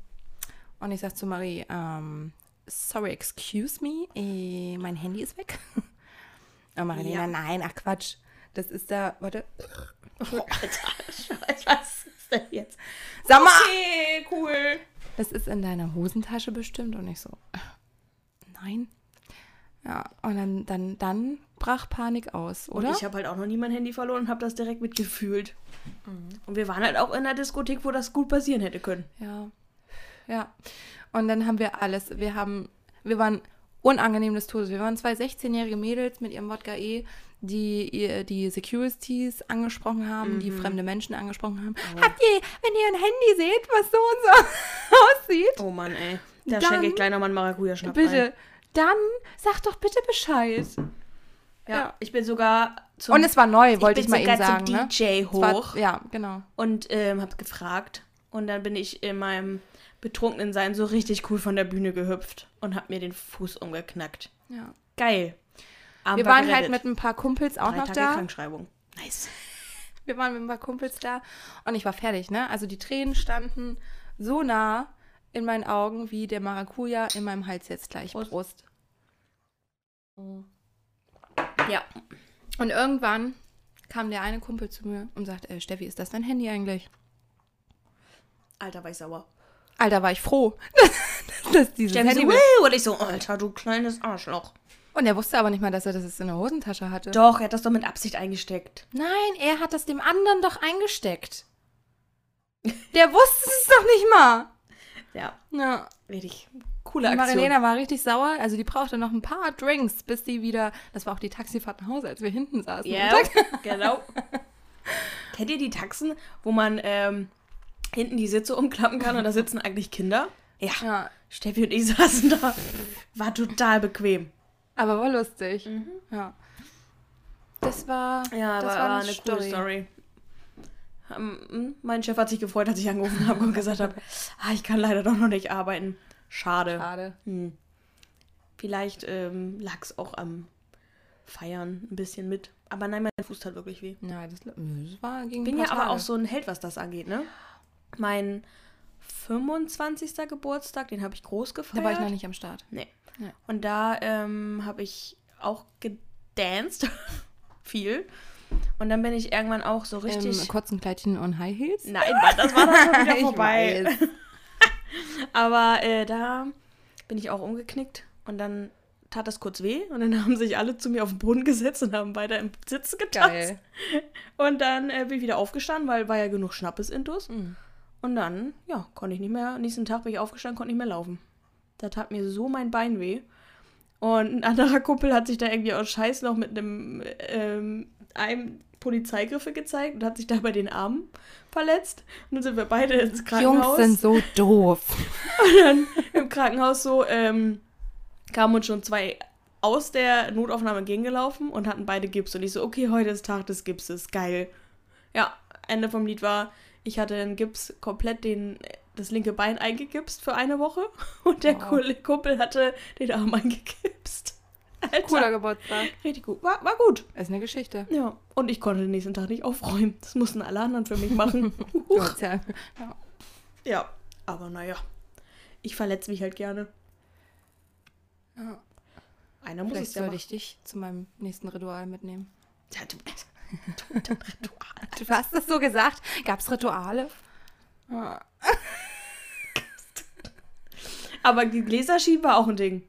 Und ich sag zu Marie, ähm, sorry, excuse me, äh, mein Handy ist weg. Und Marilena, Ja. nein, ach Quatsch. Das ist da, warte. Oh, Alter, was ist denn jetzt? Sag mal! Okay, cool. Das ist in deiner Hosentasche bestimmt und ich so, nein. Ja, und dann, dann, dann brach Panik aus, oder? Und ich habe halt auch noch nie mein Handy verloren und habe das direkt mitgefühlt. Und wir waren halt auch in einer Diskothek, wo das gut passieren hätte können. ja, ja. Und dann haben wir alles, wir haben, wir waren unangenehm des Todes. Wir waren zwei 16-jährige Mädels mit ihrem Wodka E, die die Securities angesprochen haben, die fremde Menschen angesprochen haben. Habt ihr, wenn ihr ein Handy seht, was so und so aussieht, Oh Mann, ey. Da Dann- schenke ich gleich nochmal einen Maracuja-Schnaps bitte, dann sag doch bitte Bescheid. Ein. Ja, Ja. ich bin sogar zum, Und es war neu, wollte ich, bin mal eben sogar sagen. zum Ne? DJ Es war- hoch ja, genau. und ähm, habe gefragt. Und dann bin ich in meinem betrunkenen Sein so richtig cool von der Bühne gehüpft und habe mir den Fuß umgeknackt. Ja. Geil. Abend Wir war waren halt gerettet. mit ein paar Kumpels auch Drei noch Tage da. Krankschreibung. Nice. Wir waren mit ein paar Kumpels da und ich war fertig, ne? Also die Tränen standen so nah in meinen Augen wie der Maracuja in meinem Hals jetzt gleich. Prost. Brust. Ja. Und irgendwann kam der eine Kumpel zu mir und sagt, äh, Steffi, ist das dein Handy eigentlich? Alter, war ich sauer. Alter, war ich froh, dass dieses mir Handy "Wow", und ich so, Alter, du kleines Arschloch. Und er wusste aber nicht mal, dass er das in der Hosentasche hatte. Doch, er hat das doch mit Absicht eingesteckt. Nein, er hat das dem anderen doch eingesteckt. Der wusste es doch nicht mal. Ja, Ja. richtig coole Aktion. Marilena war richtig sauer. Also die brauchte noch ein paar Drinks, bis die wieder. Das war auch die Taxifahrt nach Hause, als wir hinten saßen. Ja, Und genau. Kennt ihr die Taxen, wo man ähm, hinten die Sitze umklappen kann und da sitzen eigentlich Kinder? Ja. Ja, Steffi und ich saßen da. War total bequem. aber war lustig. Ja. Das war. Ja, das war, war eine coole Story. Ähm, mein Chef hat sich gefreut, als ich angerufen habe und gesagt habe, ah, ich kann leider doch noch nicht arbeiten. Schade. Schade. Hm. Vielleicht ähm, lag es auch am Feiern ein bisschen mit. Aber nein, mein Fuß tat wirklich weh. Ja, das, das war gegen Ich bin ja aber auch so ein Held, was das angeht, ne? Mein 25. Geburtstag, den habe ich groß gefeiert. Da war ich noch nicht am Start. Nee. Ja. Und da ähm, habe ich auch gedanced. Viel. Und dann bin ich irgendwann auch so richtig. Im kurzen Kleidchen und High Heels. Nein, das war dann schon wieder vorbei. Aber äh, da bin ich auch umgeknickt und dann tat das kurz weh und dann haben sich alle zu mir auf den Boden gesetzt und haben weiter im Sitzen getanzt. Geil. Und dann äh, bin ich wieder aufgestanden, weil war ja genug Schnappes intus. Mhm. Und dann, ja, konnte ich nicht mehr, nächsten Tag bin ich aufgestanden, konnte nicht mehr laufen. Da tat mir so mein Bein weh. Und ein anderer Kumpel hat sich da irgendwie aus Scheiß noch mit einem, ähm, einem Polizeigriffe gezeigt und hat sich da bei den Armen verletzt. Und dann sind wir beide ins Krankenhaus. Jungs sind so doof. Und dann im Krankenhaus so, ähm, kamen uns schon zwei aus der Notaufnahme gegengelaufen und hatten beide Gips. Und ich so, okay, heute ist Tag des Gipses, geil. Ja, Ende vom Lied war, ich hatte den Gips komplett den, das linke Bein eingegipst für eine Woche und der Wow. Kumpel- hatte den Arm eingegipst. Alter, Cooler Geburtstag. richtig gut. War, war gut. Ist eine Geschichte. Ja, und ich konnte den nächsten Tag nicht aufräumen. Das mussten alle anderen für mich machen. Ja, ja. aber naja, ich verletze mich halt gerne. Ja. Einer muss Vielleicht es ja sollte machen. ich dich zu meinem nächsten Ritual mitnehmen. Ja, du Ritual. Du hast es so gesagt. Gab es Rituale? Ja. Aber die Gläserschieben war auch ein Ding.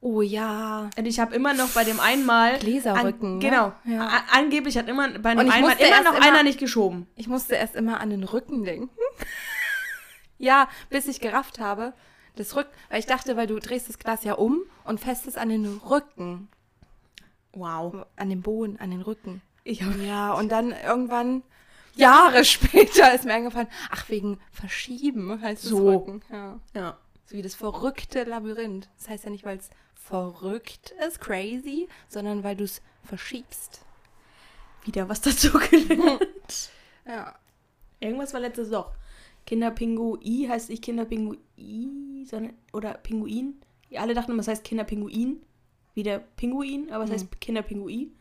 Oh ja. Und ich habe immer noch bei dem einmal. Gläserrücken, An, ne? genau. Ja. A- Angeblich hat immer bei dem ich einmal immer noch immer- einer nicht geschoben. Ich musste erst immer an den Rücken denken. ja, bis ich gerafft habe. Das Rücken, weil ich dachte, weil du drehst das Glas ja um und fest es an den Rücken. Wow. An den Boden, an den Rücken. Ich hab, Ja, und dann irgendwann, Jahre später, ist mir eingefallen, ach, wegen Verschieben heißt es So. Rücken. Ja. ja. So wie das verrückte Labyrinth. Das heißt ja nicht, weil es verrückt ist, crazy, sondern weil du es verschiebst. Wieder was dazu gelernt. Ja. Irgendwas war letztes doch. Kinderpingui heißt nicht Kinderpingui, sondern. Oder Pinguin. Ja, alle dachten immer, es heißt Kinderpinguin. Wie der Pinguin, aber es Mhm. heißt Kinderpinguin.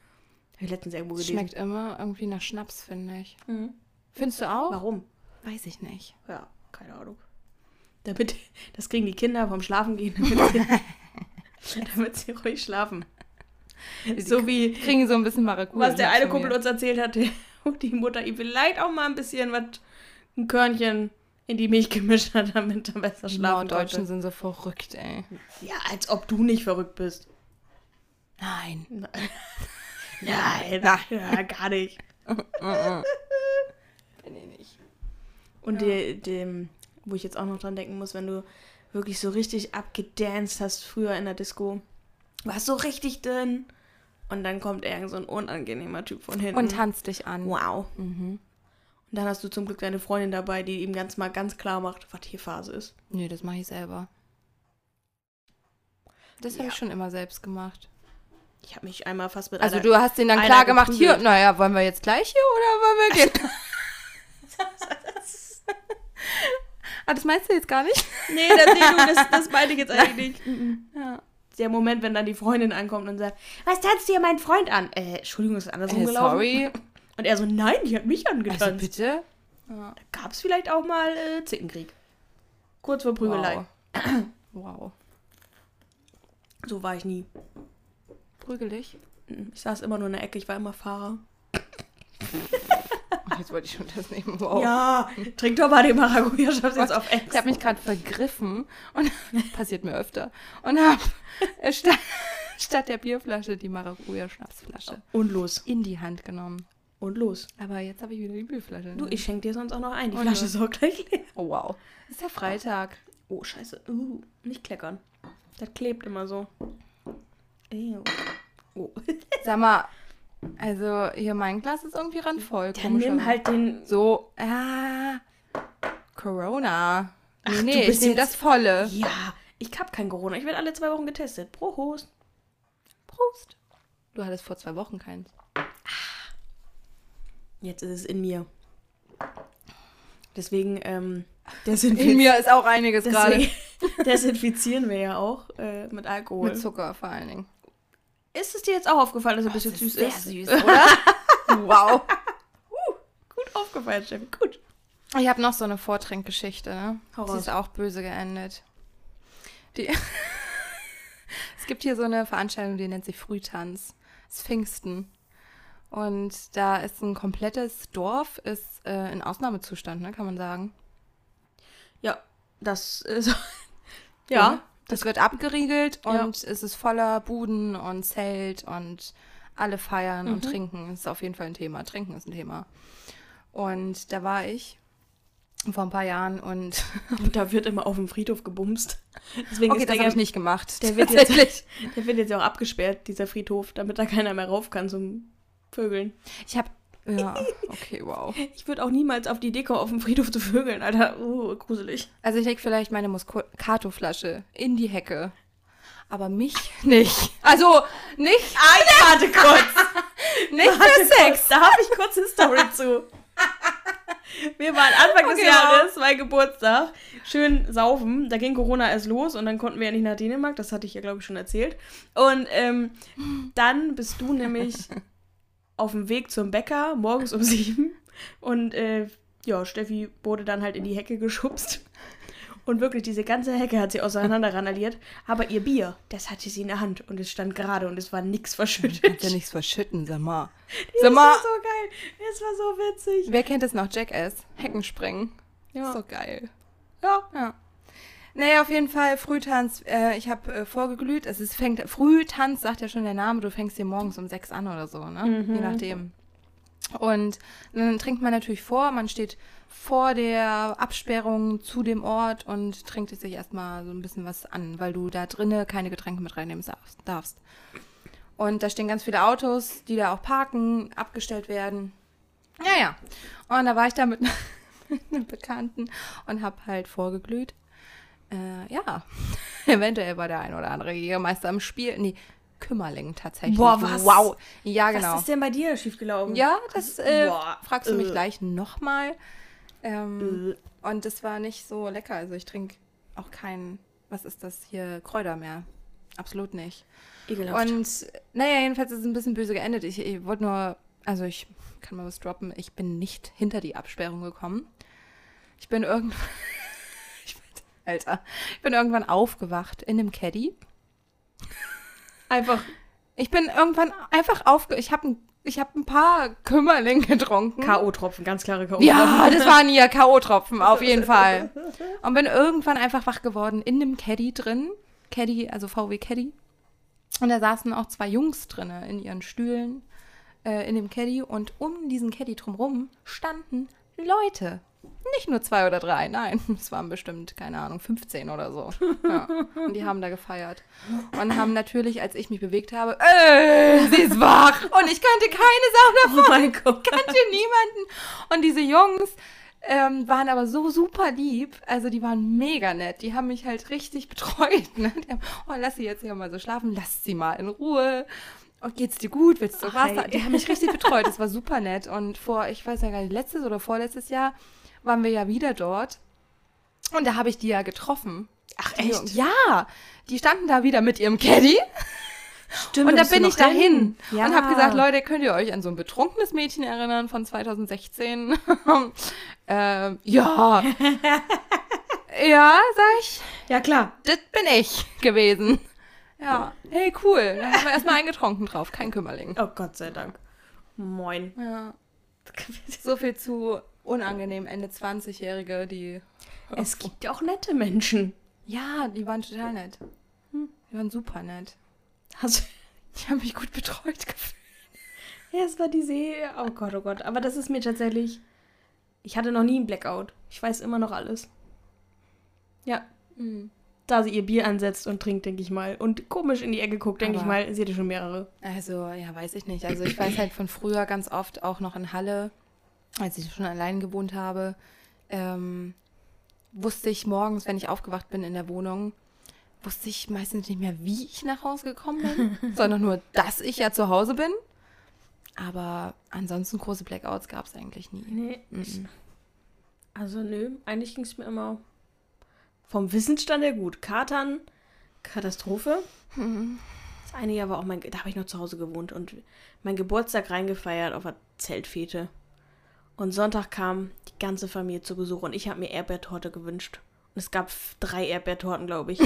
Habe ich letztens irgendwo Es gelesen. schmeckt immer irgendwie nach Schnaps, finde ich. Mhm. Findest du auch? Warum? Weiß ich nicht. Ja, keine Ahnung. Damit, das kriegen die Kinder vom Schlafen gehen, damit sie, damit sie ruhig schlafen. So wie, Kriegen so ein bisschen Maracuja. was der eine Kumpel uns erzählt hat, die Mutter ihm vielleicht auch mal ein bisschen was, ein Körnchen in die Milch gemischt hat, damit er besser schlafen konnte. sind so verrückt, ey. Ja, als ob du nicht verrückt bist. Nein. Nein, ja, gar nicht. Bin ich nicht. Und die, dem, wo ich jetzt auch noch dran denken muss, wenn du wirklich so richtig abgedanced hast früher in der Disco, warst so richtig drin und dann kommt irgend so ein unangenehmer Typ von hinten. Und tanzt dich an. wow. Mhm. Und dann hast du zum Glück deine Freundin dabei, die ihm ganz mal ganz klar macht, was hier Phase ist. Nee, das mache ich selber. Das habe Ja. ich schon immer selbst gemacht. Ich habe mich einmal fast mit Also du hast den dann klar gemacht, hier, naja, wollen wir jetzt gleich hier oder wollen wir gehen? ah, das meinst du jetzt gar nicht? Nee, das, nee, das, das meine ich jetzt eigentlich nicht. Mhm. Ja. Der Moment, wenn dann die Freundin ankommt und sagt, was tanzt dir mein Freund an? Äh, Entschuldigung, ist andersrum Äh, gelaufen? sorry. Und er so, nein, die hat mich angetanzt. Also bitte? Ja. Gab es vielleicht auch mal äh, Zickenkrieg. Kurz vor Prügelei. Wow. wow. So war ich nie. Prügelig? Ich saß immer nur in der Ecke, ich war immer Fahrer. Jetzt wollte ich schon das nehmen. Wow. Ja, trink doch mal den Maracuja-Schnaps jetzt auf Ex. Ich habe mich gerade vergriffen und passiert mir öfter und habe statt, statt der Bierflasche die Maracuja-Schnapsflasche Und los. in die Hand genommen. Und los. Aber jetzt habe ich wieder die Bierflasche. Du, ich schenke dir sonst auch noch ein. Die Und Flasche los. ist auch gleich leer. oh wow. Ist ja Freitag. Oh, scheiße. Uh, nicht kleckern. Das klebt immer so. Ew. Oh. Sag mal, also hier mein Glas ist irgendwie randvoll. Dann nimm halt den. so. Ah, Corona. Nee, Ach, nee, du ich nehme das volle. Ja, ich hab kein Corona. Ich werde alle zwei Wochen getestet. Prost. Prost. Du hattest vor zwei Wochen keins. Jetzt ist es in mir. Deswegen, ähm, In mir ist auch einiges gerade. desinfizieren wir ja auch äh, mit Alkohol. Mit Zucker vor allen Dingen. Ist es dir jetzt auch aufgefallen, dass er ein bisschen Das süß sehr ist? süß, oder? wow. Gut aufgefallen, Steffi. Gut. Ich habe noch so eine Vortrinkgeschichte, ne? Die raus. ist auch böse geendet. Die es gibt hier so eine Veranstaltung, die nennt sich Frühtanz. Das ist Pfingsten. Und da ist ein komplettes Dorf, ist äh, in Ausnahmezustand, ne, kann man sagen. Ja, das ist. ja. Das wird abgeriegelt Ja. und es ist voller Buden und Zelt und alle feiern und Mhm. trinken. Das ist auf jeden Fall ein Thema. Trinken ist ein Thema. Und da war ich vor ein paar Jahren und Und da wird immer auf dem Friedhof gebumst. Deswegen okay, ist das habe ich nicht gemacht. der wird jetzt- der wird jetzt ja auch abgesperrt, dieser Friedhof, damit da keiner mehr rauf kann zum Vögeln. Ich habe ja, okay, wow. Ich würde auch niemals auf die Idee kommen, auf dem Friedhof zu vögeln, Alter. Uh, gruselig. Also ich leg vielleicht meine Moscato-Flasche in die Hecke. Aber mich nicht. Also nicht, Ein, warte kurz. nicht Warte für Sex. kurz, Da habe ich kurz eine Story zu. Wir waren Anfang des Okay, Jahres, mein Geburtstag, schön saufen. Da ging Corona erst los und dann konnten wir ja nicht nach Dänemark. Das hatte ich ja, glaube ich, schon erzählt. Und ähm, dann bist du nämlich auf dem Weg zum Bäcker, morgens um sieben. Und äh, ja, Steffi wurde dann halt in die Hecke geschubst. Und wirklich, diese ganze Hecke hat sie auseinander randaliert. Aber ihr Bier, das hatte sie in der Hand und es stand gerade und es war nichts verschüttet. Kannst ja nichts verschütten, sag mal. Das Sag mal, war so geil. Es war so witzig. wer kennt es noch? Jackass. Heckenspringen. Ja. So geil. Ja. ja. Naja, auf jeden Fall Frühtanz. Äh, ich habe äh, vorgeglüht. Es ist, fängt, Frühtanz sagt ja schon der Name. Du fängst hier morgens um sechs an oder so, ne? Mhm. Je nachdem. Und dann trinkt man natürlich vor. Man steht vor der Absperrung zu dem Ort und trinkt es sich erstmal so ein bisschen was an, weil du da drinnen keine Getränke mit reinnehmen darfst-. Und da stehen ganz viele Autos, die da auch parken, abgestellt werden. Ja, ja. Und da war ich da mit, mit einem Bekannten und habe halt vorgeglüht. Äh, ja, eventuell war der ein oder andere Jägermeister im Spiel. Nee, Kümmerling tatsächlich. Boah, was? Wow. Ja, genau. Was ist denn bei dir schiefgelaufen? Ja, das äh, Boah, fragst du mich äh. gleich nochmal. Ähm, und das war nicht so lecker. Also ich trinke auch kein, was ist das hier, Kräuter mehr. Absolut nicht. Ekelhaft. Und naja, jedenfalls ist es ein bisschen böse geendet. Ich, ich wollte nur, also ich kann mal was droppen. Ich bin nicht hinter die Absperrung gekommen. Ich bin irgendwann, Alter, ich bin irgendwann aufgewacht in einem Caddy. Einfach Ich bin irgendwann einfach aufge, ich habe ein, ich habe ein paar Kümmerling getrunken. K.O.-Tropfen, ganz klare K.O.-Tropfen. Ja, das waren ja K.O.-Tropfen, auf jeden Fall. Und bin irgendwann einfach wach geworden in dem Caddy drin. Caddy, also VW Caddy. Und da saßen auch zwei Jungs drinne in ihren Stühlen äh, in dem Caddy. Und um diesen Caddy drumrum standen Leute. Nicht nur zwei oder drei, nein. Es waren bestimmt, keine Ahnung, 15 oder so. Ja. Und die haben da gefeiert. Und haben natürlich, als ich mich bewegt habe, äh, sie ist wach. Und ich kannte keine Sau davon Oh mein Gott. kannte niemanden. Und diese Jungs ähm, waren aber so super lieb. Also die waren mega nett. Die haben mich halt richtig betreut. Ne? Die haben, oh, lass sie jetzt hier mal so schlafen. Lass sie mal in Ruhe. Oh, geht's dir gut? Willst du Wasser? hey. Die haben mich richtig betreut. Das war super nett. Und vor, ich weiß ja gar nicht, letztes oder vorletztes Jahr waren wir ja wieder dort. Und da habe ich die ja getroffen. Ach, Die Jungs. Ja, die standen da wieder mit ihrem Caddy. Stimmt, Und da bin ich dahin Ja. und habe gesagt, Leute, könnt ihr euch an so ein betrunkenes Mädchen erinnern von 2016? ähm, ja. ja, sag ich, Ja, klar. das bin ich gewesen. Ja, hey, cool. Da haben wir erstmal eingetrunken drauf, kein Kümmerling. Oh Gott sei Dank. Moin. Ja. So viel zu unangenehm, Ende 20-Jährige, die. Es gibt ja auch nette Menschen. Ja, die waren total nett. Die waren super nett. Also, Die haben mich gut betreut gefühlt. ja, es war die See. Oh Gott, oh Gott. Aber das ist mir tatsächlich. Ich hatte noch nie einen Blackout. Ich weiß immer noch alles. Ja, da sie ihr Bier ansetzt und trinkt, denke ich mal. Und komisch in die Ecke guckt, denke ich Aber- mal, sie hatte schon mehrere. Also, ja, weiß ich nicht. Also, ich weiß halt von früher ganz oft auch noch in Halle, als ich schon allein gewohnt habe, ähm, wusste ich morgens, wenn ich aufgewacht bin in der Wohnung, wusste ich meistens nicht mehr, wie ich nach Hause gekommen bin, sondern nur, dass ich ja zu Hause bin. Aber ansonsten große Blackouts gab es eigentlich nie. Nee. Mhm. Also, nö, eigentlich ging es mir immer vom Wissensstand her gut. Katern, Katastrophe. Das eine Jahr war auch mein, da habe ich noch zu Hause gewohnt und mein Geburtstag reingefeiert auf einer Zeltfete. Und Sonntag kam die ganze Familie zu Besuch und ich habe mir Erdbeertorte gewünscht. Und es gab drei Erdbeertorten, glaube ich.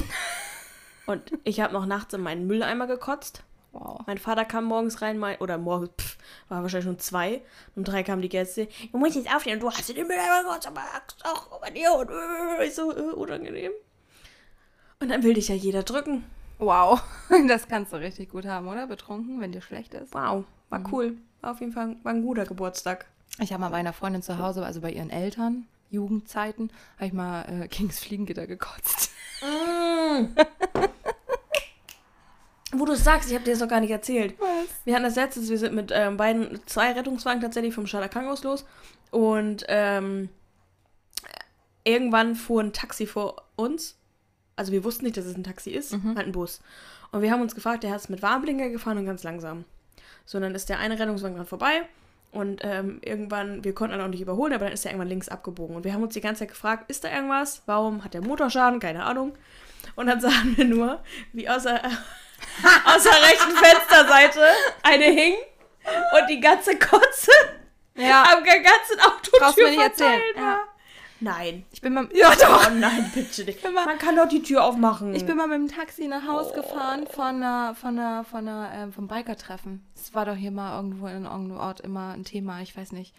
und ich habe noch nachts in meinen Mülleimer gekotzt. Wow. Mein Vater kam morgens rein, mein, oder morgens, pff, war wahrscheinlich schon zwei. Um drei kamen die Gäste. Du musst jetzt aufstehen, du hast in den Mülleimer gekotzt, aber auch bei dir. Und äh, ich so, äh, unangenehm. Und dann will dich ja jeder drücken. Wow. Das kannst du richtig gut haben, oder? Betrunken, wenn dir schlecht ist. Wow, war cool. War auf jeden Fall war ein guter Geburtstag. Ich habe mal bei einer Freundin zu Hause, also bei ihren Eltern, Jugendzeiten, habe ich mal äh, Kings Fliegengitter gekotzt. Wo du es sagst, ich habe dir das noch gar nicht erzählt. Was? Wir hatten das letztes, wir sind mit ähm, beiden, zwei Rettungswagen tatsächlich vom Krankenhaus los. Und ähm, irgendwann fuhr ein Taxi vor uns. Also wir wussten nicht, dass es ein Taxi ist, halt ein Bus. Und wir haben uns gefragt, der hat es mit Warnblinker gefahren und ganz langsam. So, dann ist der eine Rettungswagen dran vorbei. Und ähm, irgendwann, wir konnten dann auch nicht überholen, aber dann ist er irgendwann links abgebogen. Und wir haben uns die ganze Zeit gefragt, ist da irgendwas? Warum hat der Motorschaden? Keine Ahnung. Und dann sahen wir nur, wie außer, aus der rechten Fensterseite eine hing und die ganze Kotze Ja, am ganzen Auto nicht erzählen, ja. Nein. ich bin mal, ja doch. Oh nein, bitte nicht. mal- Man kann doch die Tür aufmachen. Ich bin mal mit dem Taxi nach Haus gefahren von einer, von einer, von einer, ähm, vom Biker-Treffen. Das war doch hier mal irgendwo in irgendeinem Ort immer ein Thema, ich weiß nicht.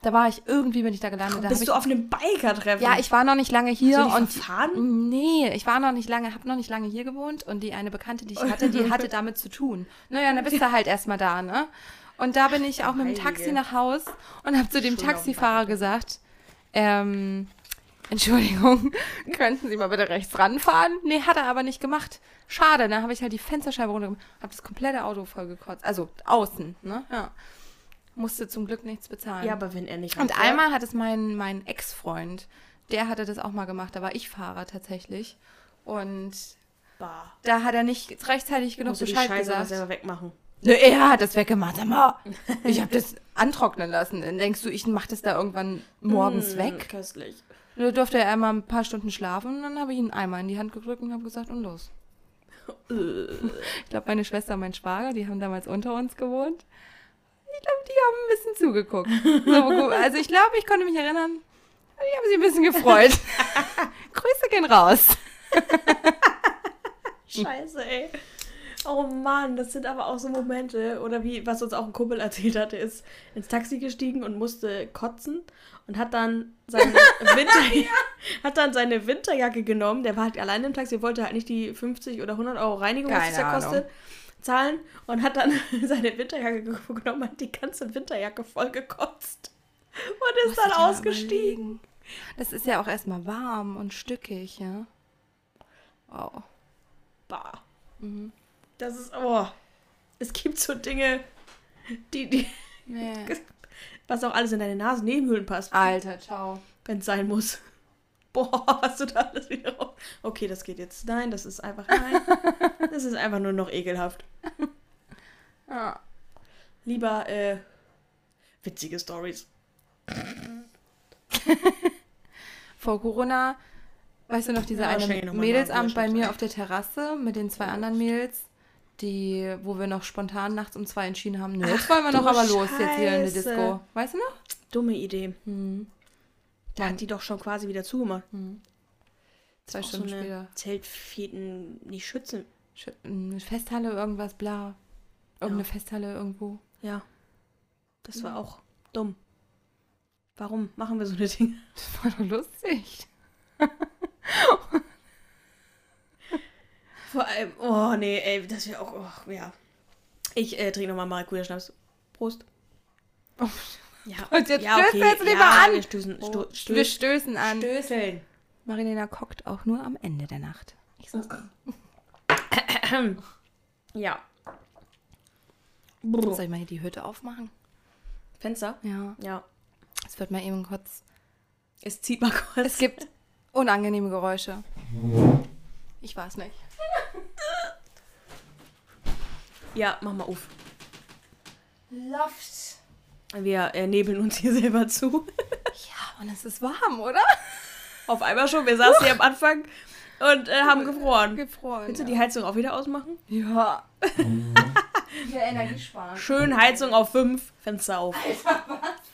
Da war ich, irgendwie bin ich da gelandet. Da hab Bist ich, du auf einem Biker-Treffen? ja, ich war noch nicht lange hier Hast du dich und verfahren? nee, ich war noch nicht lange, habe noch nicht lange hier gewohnt und die eine Bekannte, die ich hatte, die hatte damit zu tun. Naja, dann bist du halt erstmal da, ne? Und da bin ich auch mit dem Taxi Heilige. nach Haus und habe zu dem Taxifahrer gesagt, ähm, Entschuldigung, könnten Sie mal bitte rechts ranfahren? Nee, hat er aber nicht gemacht. Schade, dann habe ich halt die Fensterscheibe runtergemacht, habe das komplette Auto vollgekotzt. Also außen, ne? Ja. Musste zum Glück nichts bezahlen. Ja, aber wenn er nicht Und einmal hat es mein, mein Ex-Freund, der hatte das auch mal gemacht, da war ich Fahrer tatsächlich. Und Bah. da hat er nicht rechtzeitig genug Bescheid gesagt. selber wegmachen. Ne, er hat das weggemacht. Mal, ich habe das antrocknen lassen. Dann denkst du, ich mache das da irgendwann morgens Mm, weg? Köstlich. Da durfte er einmal ein paar Stunden schlafen und dann habe ich ihn einmal in die Hand gedrückt und habe gesagt, und los. ich glaube, meine Schwester und mein Schwager, die haben damals unter uns gewohnt. Ich glaube, die haben ein bisschen zugeguckt. So, also ich glaube, ich konnte mich erinnern, die haben sich ein bisschen gefreut. Grüße gehen raus. Scheiße, ey. Oh Mann, das sind aber auch so Momente. Oder wie, was uns auch ein Kumpel erzählt hat, der ist ins Taxi gestiegen und musste kotzen und hat dann seine, Winter hat dann seine Winterjacke genommen. Der war halt allein im Taxi, wollte halt nicht die 50 oder 100 Euro Reinigung, was es ja kostet, zahlen und hat dann seine Winterjacke genommen, hat die ganze Winterjacke voll gekotzt und ist du dann ausgestiegen. Das ist ja auch erstmal warm und stückig, ja. Wow. Bah. Mhm. Das ist, oh. Es gibt so Dinge, die, die, Nee. was auch alles in deine Nasennebenhöhlen passt, Alter, ciao. wenn es sein muss. Boah, was du da alles wieder raus. Okay, das geht jetzt. Nein, das ist einfach nein. Das ist einfach nur noch ekelhaft. Ja. Lieber äh, witzige Stories. Vor Corona, weißt du noch, dieser Ja, eine Mädelsabend bei mir auf der Terrasse mit den zwei anderen Mädels, die, wo wir noch spontan nachts um zwei entschieden haben, nö, jetzt wollen wir noch aber los jetzt hier in die Scheiße. Disco. Weißt du noch? Dumme Idee. Hm. Da hat die doch schon quasi wieder zugemacht. Zwei Auch Stunden so später. Zeltfeten, nicht schützen. Sch- Eine Festhalle, irgendwas, bla. Irgendeine Festhalle irgendwo. Ja. Das war auch dumm. Warum machen wir so eine Dinge? Das war doch lustig. Vor allem, oh nee, ey, das wäre auch, oh, ja. Ich äh, trinke nochmal Maracuja-Schnaps. Prost. Oh. Ja, Und jetzt ja, stößt okay. jetzt lieber ja, an. Wir stößen, sto, Wir stöß, stößen an. stößeln. Marilena kocht auch nur am Ende der Nacht. Ich sag's dir. Ja. Soll ich mal hier die Hütte aufmachen? Fenster? Ja. Ja. Es wird mal eben kurz. Es zieht mal kurz. Es gibt unangenehme Geräusche. Ich weiß nicht. Ja, mach mal auf. Loft. Wir äh, nebeln uns hier selber zu. Ja, und es ist warm, oder? Auf einmal schon. Wir saßen hier am Anfang und äh, haben gefroren. Gefroren. Willst du die Heizung auch wieder ausmachen? Ja. Hier Energie sparen. Schön Heizung auf 5, Fenster auf.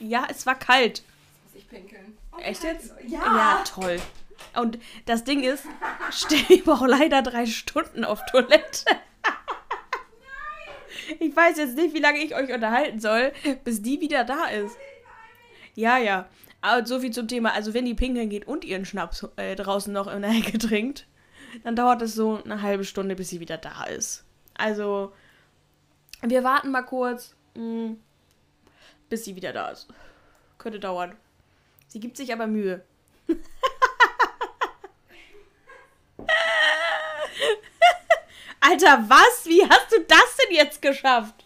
Ja, es war kalt. Muss ich pinkeln. Echt jetzt? Ja. Ja, toll. Und das Ding ist, Steffi braucht leider drei Stunden auf Toilette. Ich weiß jetzt nicht, wie lange ich euch unterhalten soll, bis die wieder da ist. Ja, ja. Aber so viel zum Thema. Also, wenn die pinkeln geht und ihren Schnaps äh, draußen noch in der Ecke trinkt, dann dauert es so eine halbe Stunde, bis sie wieder da ist. Also, wir warten mal kurz, mh, bis sie wieder da ist. Könnte dauern. Sie gibt sich aber Mühe. Alter, was? Wie hast du das denn jetzt geschafft?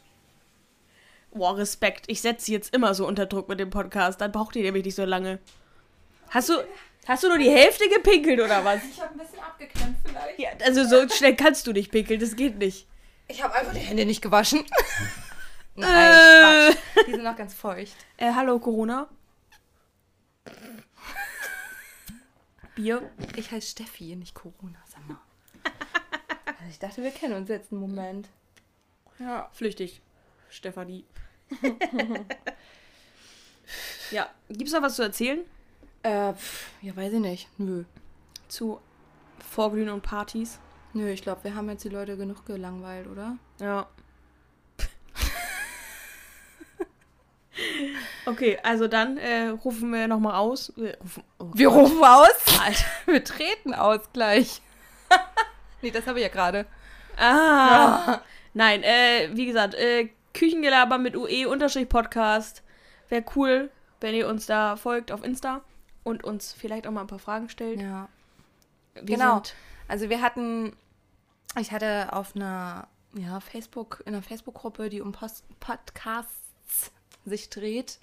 Boah, Respekt. Ich setze sie jetzt immer so unter Druck mit dem Podcast. Dann braucht ihr nämlich nicht so lange. Hast du, hast du nur die Hälfte gepinkelt oder was? Ich habe ein bisschen abgekämpft vielleicht. Ja, also so schnell kannst du nicht pinkeln. Das geht nicht. Ich habe einfach die Hände nicht gewaschen. Nein, Äh. Quatsch. Die sind noch ganz feucht. Äh, hallo Corona. Bier. Ich heiße Steffi, nicht Corona. Also ich dachte, wir kennen uns jetzt einen Moment. Ja. Flüchtig. Stefanie. ja, gibt's noch was zu erzählen? Äh, pf, ja, weiß ich nicht. Nö. Zu Vorglühen und Partys? Nö, ich glaube, wir haben jetzt die Leute genug gelangweilt, oder? Ja. okay, also dann äh, rufen wir nochmal aus. Wir rufen, oh Wir rufen aus. Alter. Wir treten aus gleich. Nee, das habe ich ja gerade. Ah. Nein, äh, wie gesagt, äh, Küchengelaber mit UE-Podcast. Wäre cool, wenn ihr uns da folgt auf Insta und uns vielleicht auch mal ein paar Fragen stellt. Ja. Wir Genau. Also wir hatten, ich hatte auf einer, ja, Facebook, in einer Facebook-Gruppe, die um Post Podcasts sich dreht,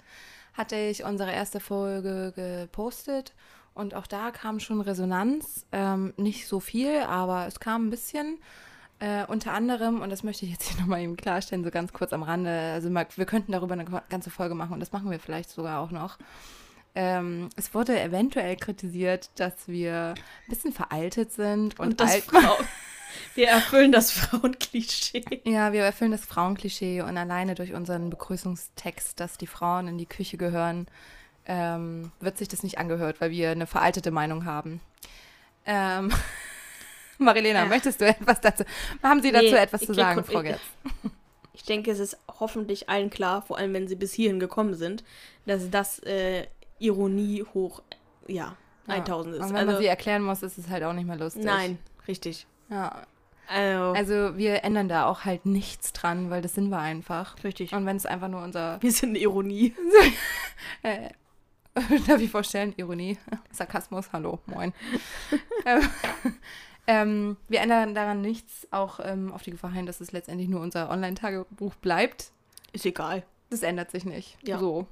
hatte ich unsere erste Folge gepostet und auch da kam schon Resonanz. Ähm, nicht so viel, aber es kam ein bisschen. Äh, unter anderem, und das möchte ich jetzt hier nochmal eben klarstellen, so ganz kurz am Rande, also wir könnten darüber eine ganze Folge machen und das machen wir vielleicht sogar auch noch. Ähm, es wurde eventuell kritisiert, dass wir ein bisschen veraltet sind und, und alt. Wir erfüllen das Frauenklischee. Ja, wir erfüllen das Frauenklischee und alleine durch unseren Begrüßungstext, dass die Frauen in die Küche gehören, ähm, wird sich das nicht angehört, weil wir eine veraltete Meinung haben. Ähm, Marilena, Ja. möchtest du etwas dazu? Haben Sie dazu Nee, etwas zu sagen, Frau Gerz? Ich denke, es ist hoffentlich allen klar, vor allem wenn sie bis hierhin gekommen sind, dass das äh, Ironie hoch, ja, 1000 ist. Und wenn Also, man sie erklären muss, ist es halt auch nicht mehr lustig. nein, richtig. Ja. Also, Also wir ändern da auch halt nichts dran, weil das sind wir einfach. richtig. Und wenn es einfach nur unser Wir sind Ironie. Äh, darf ich vorstellen? Ironie. Sarkasmus, hallo, moin. ähm, ähm, wir ändern daran nichts, auch ähm, auf die Gefahr hin, dass es letztendlich nur unser Online-Tagebuch bleibt. Ist egal. Das ändert sich nicht. Ja. So.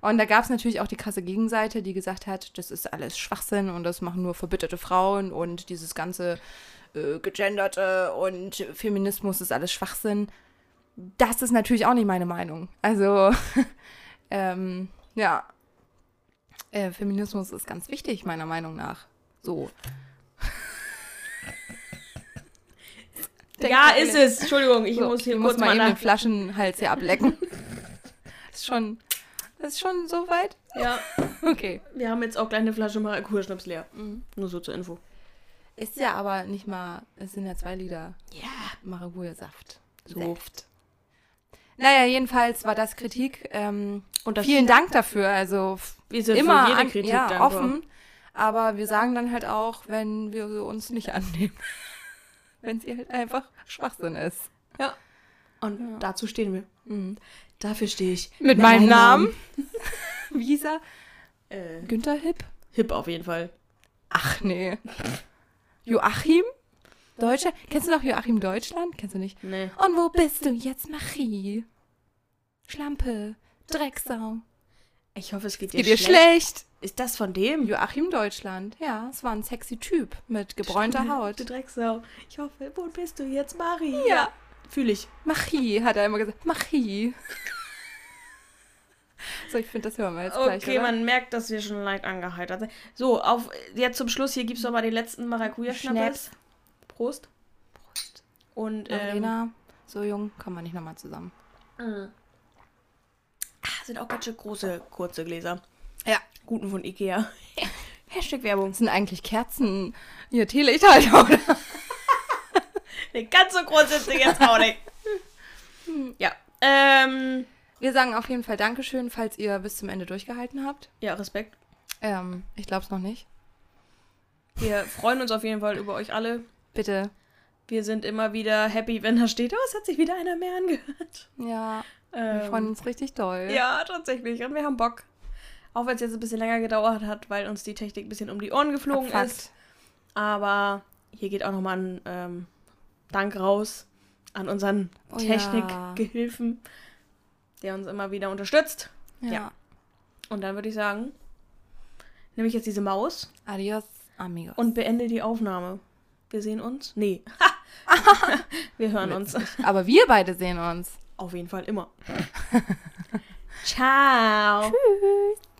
Und da gab es natürlich auch die krasse Gegenseite, die gesagt hat, das ist alles Schwachsinn und das machen nur verbitterte Frauen und dieses ganze äh, Gegenderte und Feminismus ist alles Schwachsinn. Das ist natürlich auch nicht meine Meinung. Also, ähm, ja. Äh, Feminismus ist ganz wichtig, meiner Meinung nach. So. Ja, ist es. Entschuldigung, ich so, muss hier ich kurz muss mal mal eben den. Flaschenhals hier ablecken. ist schon, ist schon so weit? Ja, Okay. wir haben jetzt auch gleich eine Flasche Maracuja-Schnaps leer. Mhm. Nur so zur Info. Ist ja aber nicht mal, es sind ja zwei Liter Ja. Maracuja-Saft. Saft. Naja, jedenfalls war das Kritik. Ähm, Und das vielen Dank dafür. Also Wir sind immer jede an, Kritik ja, dankbar. offen. Aber wir sagen dann halt auch, wenn wir uns nicht annehmen. wenn sie halt einfach Schwachsinn ist. Ja. Und dazu stehen wir. Mhm. Dafür stehe ich. Mit meinem Namen. Visa. Äh, Günther Hipp. hip auf jeden Fall. Ach nee. Joachim? Deutscher? Kennst du noch Joachim Deutschland? Kennst du nicht? Nee. Und wo bist du jetzt, Marie? Schlampe. Drecksau. Ich hoffe, es geht dir, Geht dir schlecht. schlecht? Ist das von dem? Joachim Deutschland. Ja, es war ein sexy Typ mit gebräunter Du Haut. Drecksau. Ich hoffe, wo bist du jetzt, Marie? Ja. Fühle ich. Marie, hat er immer gesagt. Marie. so, ich finde, das hören wir jetzt gleich, Okay, man merkt, dass wir schon leicht angeheitert sind. So, auf jetzt zum Schluss, hier gibt's noch mal den letzten Maracuja-Schnappes. Prost. Prost. Und ähm, Verena, so jung kommen wir nicht nochmal zusammen. ah, sind auch ganz schön große, kurze Gläser. Ja. Guten von Ikea. Hashtag Werbung. Das sind eigentlich Kerzen. Ihr Teelichthalter, oder? Nee, ganz so groß sind sie jetzt auch nicht. ja. Ähm, Wir sagen auf jeden Fall Dankeschön, falls ihr bis zum Ende durchgehalten habt. ja, Respekt. Ähm, ich glaube es noch nicht. Wir freuen uns auf jeden Fall über euch alle. Bitte. Wir sind immer wieder happy, wenn da steht, oh, es hat sich wieder einer mehr angehört. Ja, wir Ähm, freuen uns richtig doll. Ja, tatsächlich. Und wir haben Bock. Auch wenn es jetzt ein bisschen länger gedauert hat, weil uns die Technik ein bisschen um die Ohren geflogen Abfuckt. ist. Aber hier geht auch nochmal ein ähm, Dank raus an unseren Oh ja. Technikgehilfen, der uns immer wieder unterstützt. Ja. Ja. Und dann würde ich sagen, nehme ich jetzt diese Maus Adios, amigos. und beende die Aufnahme. Wir sehen uns? Nee. wir hören uns. Aber wir beide sehen uns. Auf jeden Fall immer. Ciao. Tschüss.